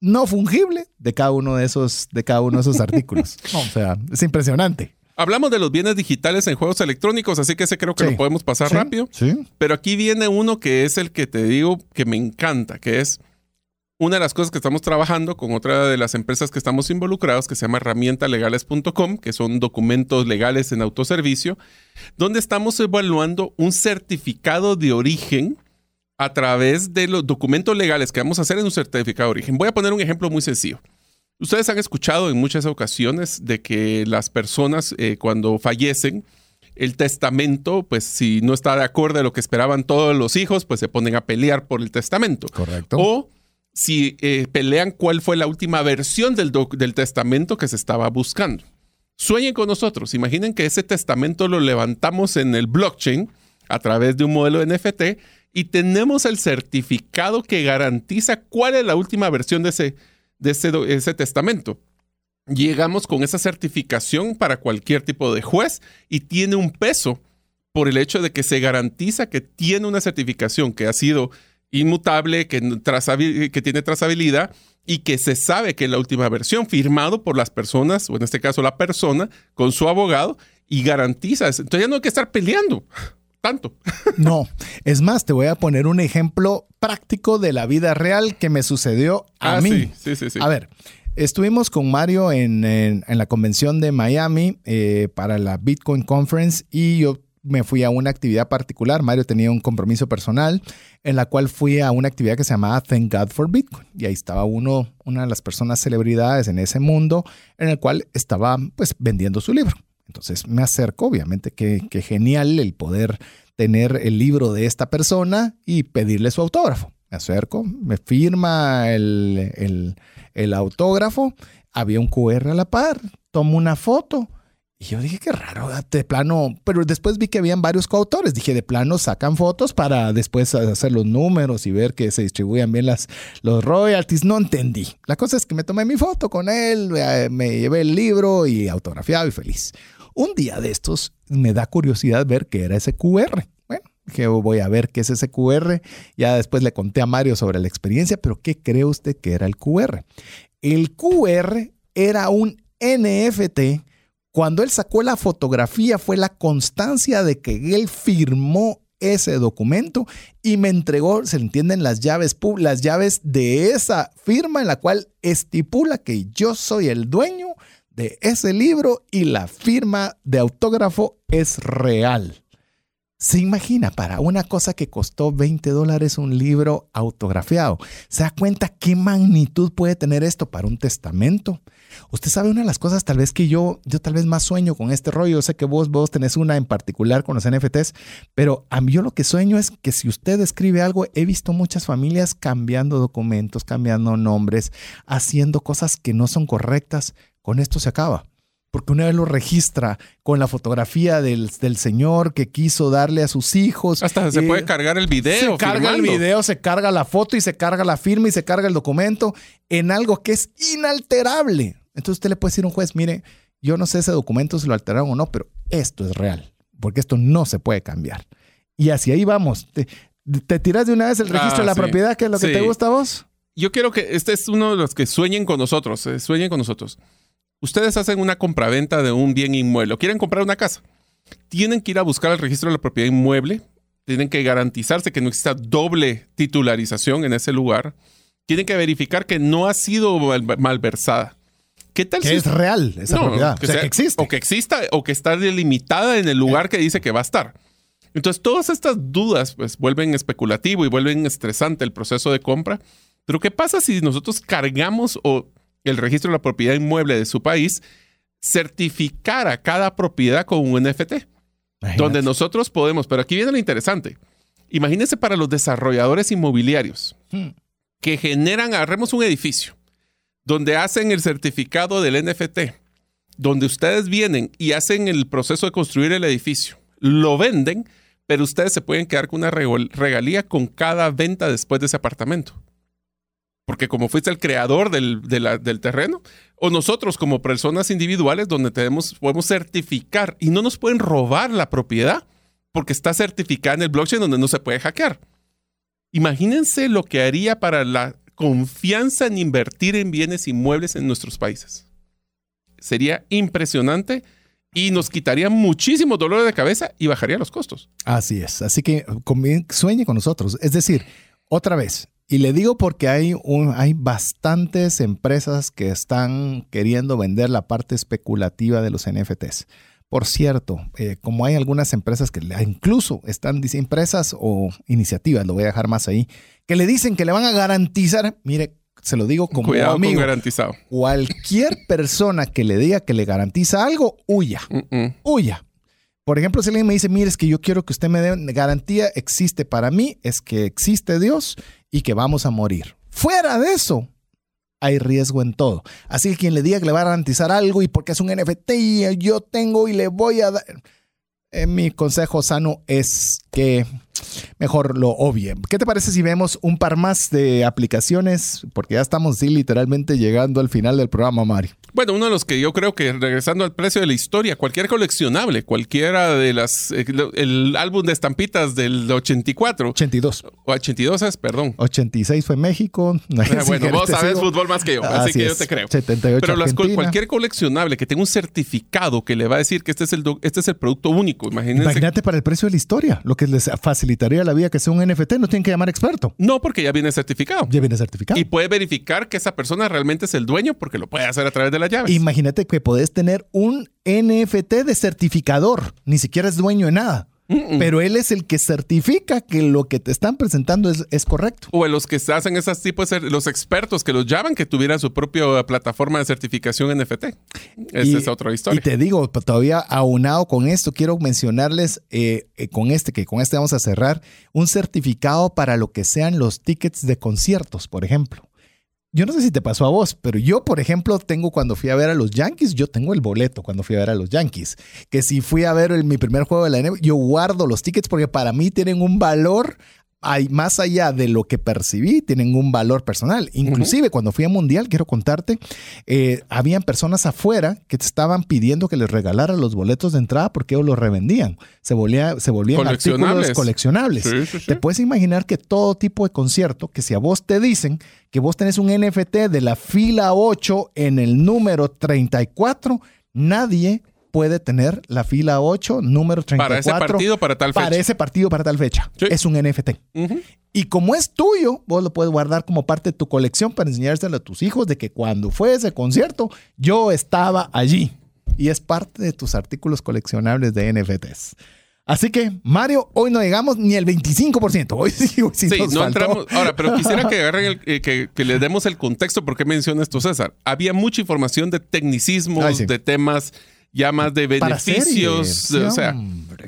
no fungible de cada uno de esos, de cada uno de esos artículos. o sea, es impresionante. Hablamos de los bienes digitales en juegos electrónicos, así que ese creo que lo podemos pasar rápido. Sí. Pero aquí viene uno que es el que te digo que me encanta, que es una de las cosas que estamos trabajando con otra de las empresas que estamos involucrados, que se llama herramientalegales.com, que son documentos legales en autoservicio, donde estamos evaluando un certificado de origen a través de los documentos legales que vamos a hacer en un certificado de origen. Voy a poner un ejemplo muy sencillo. Ustedes han escuchado en muchas ocasiones de que las personas eh, cuando fallecen, el testamento, pues si no está de acuerdo a lo que esperaban todos los hijos, pues se ponen a pelear por el testamento. Correcto. O si eh, pelean cuál fue la última versión del, testamento que se estaba buscando. Sueñen con nosotros. Imaginen que ese testamento lo levantamos en el blockchain a través de un modelo NFT y tenemos el certificado que garantiza cuál es la última versión de ese, de ese testamento. Llegamos con esa certificación para cualquier tipo de juez y tiene un peso por el hecho de que se garantiza que tiene una certificación que ha sido inmutable, que, que tiene trazabilidad y que se sabe que es la última versión, firmado por las personas, o en este caso la persona, con su abogado, y garantiza. Entonces ya no hay que estar peleando tanto. No, es más, te voy a poner un ejemplo práctico de la vida real que me sucedió a ah, mí. Sí, sí, sí, A ver, estuvimos con Mario en, la convención de Miami eh, para la Bitcoin Conference y yo me fui a una actividad particular. Mario tenía un compromiso personal en la cual fui a una actividad que se llamaba Thank God for Bitcoin. Y ahí estaba uno, una de las personas celebridades en ese mundo en el cual estaba pues vendiendo su libro. Entonces me acerco, obviamente que, que genial el poder tener el libro de esta persona y pedirle su autógrafo. me acerco, me firma el, el, el autógrafo, había un QR a la par, tomo una foto. Y yo dije, qué raro, de plano, pero después vi que habían varios coautores. Dije, de plano sacan fotos para después hacer los números y ver que se distribuyan bien las, los royalties. No entendí. La cosa es que me tomé mi foto con él, me llevé el libro y autografiado y feliz. Un día de estos me da curiosidad ver qué era ese QR. Bueno, dije, voy a ver qué es ese QR. Ya después le conté a Mario sobre la experiencia, pero ¿qué cree usted que era el QR? El QR era un NFT cuando él sacó la fotografía fue la constancia de que él firmó ese documento y me entregó, se entienden, las llaves, las llaves de esa firma en la cual estipula que yo soy el dueño de ese libro y la firma de autógrafo es real. Se imagina para una cosa que costó 20 dólares un libro autografiado. ¿Se da cuenta qué magnitud puede tener esto para un testamento? Usted sabe una de las cosas tal vez que yo, yo tal vez más sueño con este rollo. Yo sé que vos, vos tenés una en particular con los NFTs, pero a mí yo lo que sueño es que si usted escribe algo, he visto muchas familias cambiando documentos, cambiando nombres, haciendo cosas que no son correctas. Con esto se acaba porque una vez lo registra con la fotografía del, del, señor que quiso darle a sus hijos. Hasta se puede cargar el video. Se carga el video, se carga la foto y se carga la firma y se carga el documento en algo que es inalterable. Entonces usted le puede decir a un juez, mire, yo no sé ese documento si lo alteraron o no, pero esto es real, porque esto no se puede cambiar. Y así ahí vamos. ¿Te, tiras de una vez el registro de la ah, propiedad, que es lo que te gusta a vos? Yo quiero que este es uno de los que sueñen con nosotros, eh, sueñen con nosotros. Ustedes hacen una compraventa de un bien inmueble o quieren comprar una casa. Tienen que ir a buscar el registro de la propiedad inmueble. Tienen que garantizarse que no exista doble titularización en ese lugar. Tienen que verificar que no ha sido malversada. ¿Qué tal que es real esa propiedad? Que, existe. O que exista o que está delimitada en el lugar que dice que va a estar. Entonces, todas estas dudas pues vuelven especulativo y vuelven estresante el proceso de compra. Pero, ¿qué pasa si nosotros cargamos o el registro de la propiedad inmueble de su país certificara cada propiedad con un NFT? Donde nosotros podemos, pero aquí viene lo interesante. Imagínense para los desarrolladores inmobiliarios hmm. que generan, agarremos un edificio donde hacen el certificado del NFT, donde ustedes vienen y hacen el proceso de construir el edificio, lo venden, pero ustedes se pueden quedar con una regalía con cada venta después de ese apartamento. Porque como fuiste el creador del, del terreno, o nosotros como personas individuales donde tenemos, podemos certificar y no nos pueden robar la propiedad porque está certificada en el blockchain donde no se puede hackear. Imagínense lo que haría para la confianza en invertir en bienes inmuebles en nuestros países. Sería impresionante y nos quitaría muchísimo dolor de cabeza y bajaría los costos. Así es. Así que sueñe con nosotros. Es decir, otra vez, y le digo porque hay, hay bastantes empresas que están queriendo vender la parte especulativa de los NFTs. Por cierto, eh, como hay algunas empresas que incluso están, empresas o iniciativas, lo voy a dejar más ahí, que le dicen que le van a garantizar, mire, se lo digo como Cuidado amigo, garantizado. Cualquier persona que le diga que le garantiza algo, huya, huya. Por ejemplo, si alguien me dice, mire, es que yo quiero que usted me dé garantía, existe para mí, es que existe Dios y que vamos a morir. Fuera de eso, hay riesgo en todo. Así que quien le diga que le va a garantizar algo y porque es un NFT yo tengo y le voy a dar... Eh, mi consejo sano es que mejor lo obvie. ¿Qué te parece si vemos un par más de aplicaciones? Porque ya estamos sí, literalmente llegando al final del programa, Mario. Bueno, uno de los que yo creo que regresando al precio de la historia, cualquier coleccionable, cualquiera de las, eh, el álbum de estampitas del 84. 82. O 82 es, perdón. 86 fue México. Ah, bueno, vos sabes fútbol más que yo, así, que yo te creo. 78 Pero las, cualquier coleccionable que tenga un certificado que le va a decir que este es el, este es el producto único, imagínense. Imagínate para el precio de la historia, lo que les facilitaría la vida que sea un NFT, no tienen que llamar experto. No, porque ya viene certificado. Ya viene certificado. Y puede verificar que esa persona realmente es el dueño porque lo puede hacer a través de las llaves. Imagínate que podés tener un NFT de certificador, ni siquiera es dueño de nada. Pero él es el que certifica que lo que te están presentando es, es correcto. O los que hacen esas tipos, los expertos que los llaman, que tuvieran su propia plataforma de certificación NFT. Esa es otra historia. Y te digo, todavía aunado con esto, quiero mencionarles eh, eh, con este, que con este vamos a cerrar, un certificado para lo que sean los tickets de conciertos, por ejemplo yo no sé si te pasó a vos, pero yo, por ejemplo, tengo cuando fui a ver a los Yankees, yo tengo el boleto cuando fui a ver a los Yankees. Que si fui a ver mi primer juego de la NBA, yo guardo los tickets porque para mí tienen un valor hay, más allá de lo que percibí, tienen un valor personal. Inclusive cuando fui a Mundial, quiero contarte, eh, habían personas afuera que te estaban pidiendo que les regalara los boletos de entrada porque ellos los revendían. Se, se volvían artículos coleccionables. Te puedes imaginar que todo tipo de concierto, que si a vos te dicen que vos tenés un NFT de la fila 8 en el número 34, nadie puede tener la fila 8, número 34. Para ese partido, para tal fecha. Para ese partido, para tal fecha. Es un NFT. Y como es tuyo, vos lo puedes guardar como parte de tu colección para enseñárselo a tus hijos de que cuando fue ese concierto, yo estaba allí. Y es parte de tus artículos coleccionables de NFTs. Así que, Mario, hoy no llegamos ni el 25%. Hoy sí, hoy sí, no entramos. Ahora, pero quisiera que agarren eh, que, le demos el contexto por qué menciona esto, César. Había mucha información de tecnicismos, de temas ya más de beneficios. o sea,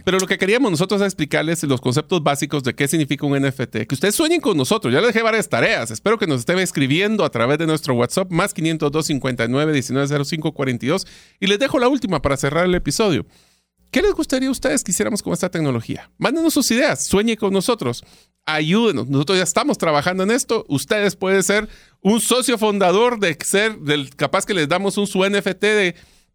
pero lo que queríamos nosotros es explicarles los conceptos básicos de qué significa un NFT. Que ustedes sueñen con nosotros. Ya les dejé varias tareas. Espero que nos estén escribiendo a través de nuestro WhatsApp más 502 59 1905 42. Y les dejo la última para cerrar el episodio. ¿Qué les gustaría a ustedes que hiciéramos con esta tecnología? Mándenos sus ideas, sueñen con nosotros, ayúdenos. Nosotros ya estamos trabajando en esto. Ustedes pueden ser un socio fundador de ser, del, capaz que les damos un su NFT de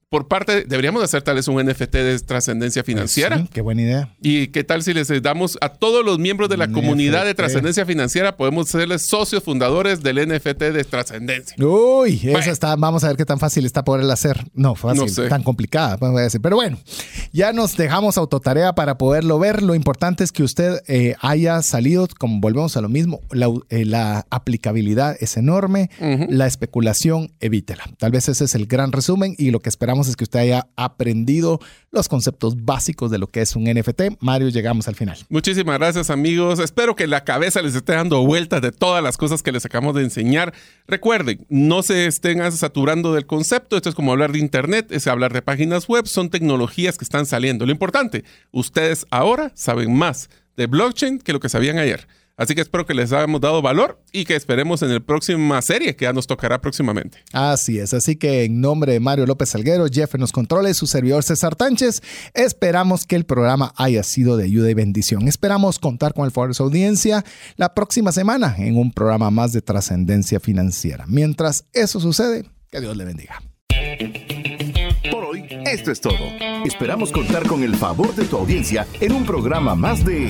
por parte, deberíamos hacer tal vez un NFT de trascendencia financiera. Sí, qué buena idea. ¿Y qué tal si les damos a todos los miembros de la comunidad de trascendencia financiera, podemos serles socios fundadores del NFT de trascendencia? Uy, eso está, vamos a ver qué tan fácil está poderla hacer. No, fácil, tan complicada, voy a decir. Pero bueno, ya nos dejamos autotarea para poderlo ver. Lo importante es que usted eh, haya salido, como volvemos a lo mismo, la, eh, aplicabilidad es enorme, la especulación, evítela. Tal vez ese es el gran resumen y lo que es que usted haya aprendido los conceptos básicos de lo que es un NFT. Mario, llegamos al final. Muchísimas gracias amigos. Espero que la cabeza les esté dando vueltas de todas las cosas que les acabamos de enseñar. Recuerden, no se estén saturando del concepto. Esto es como hablar de Internet, es hablar de páginas web. Son tecnologías que están saliendo. Lo importante, ustedes ahora saben más de blockchain que lo que sabían ayer. Así que espero que les hayamos dado valor y que esperemos en la próxima serie que ya nos tocará próximamente. Así es, así que en nombre de Mario López Salguero, Jeff en los controles, su servidor César Tánchez, esperamos que el programa haya sido de ayuda y bendición. Esperamos contar con el favor de su audiencia la próxima semana en un programa más de trascendencia financiera. Mientras eso sucede, que Dios le bendiga. Por hoy, esto es todo. Esperamos contar con el favor de tu audiencia en un programa más de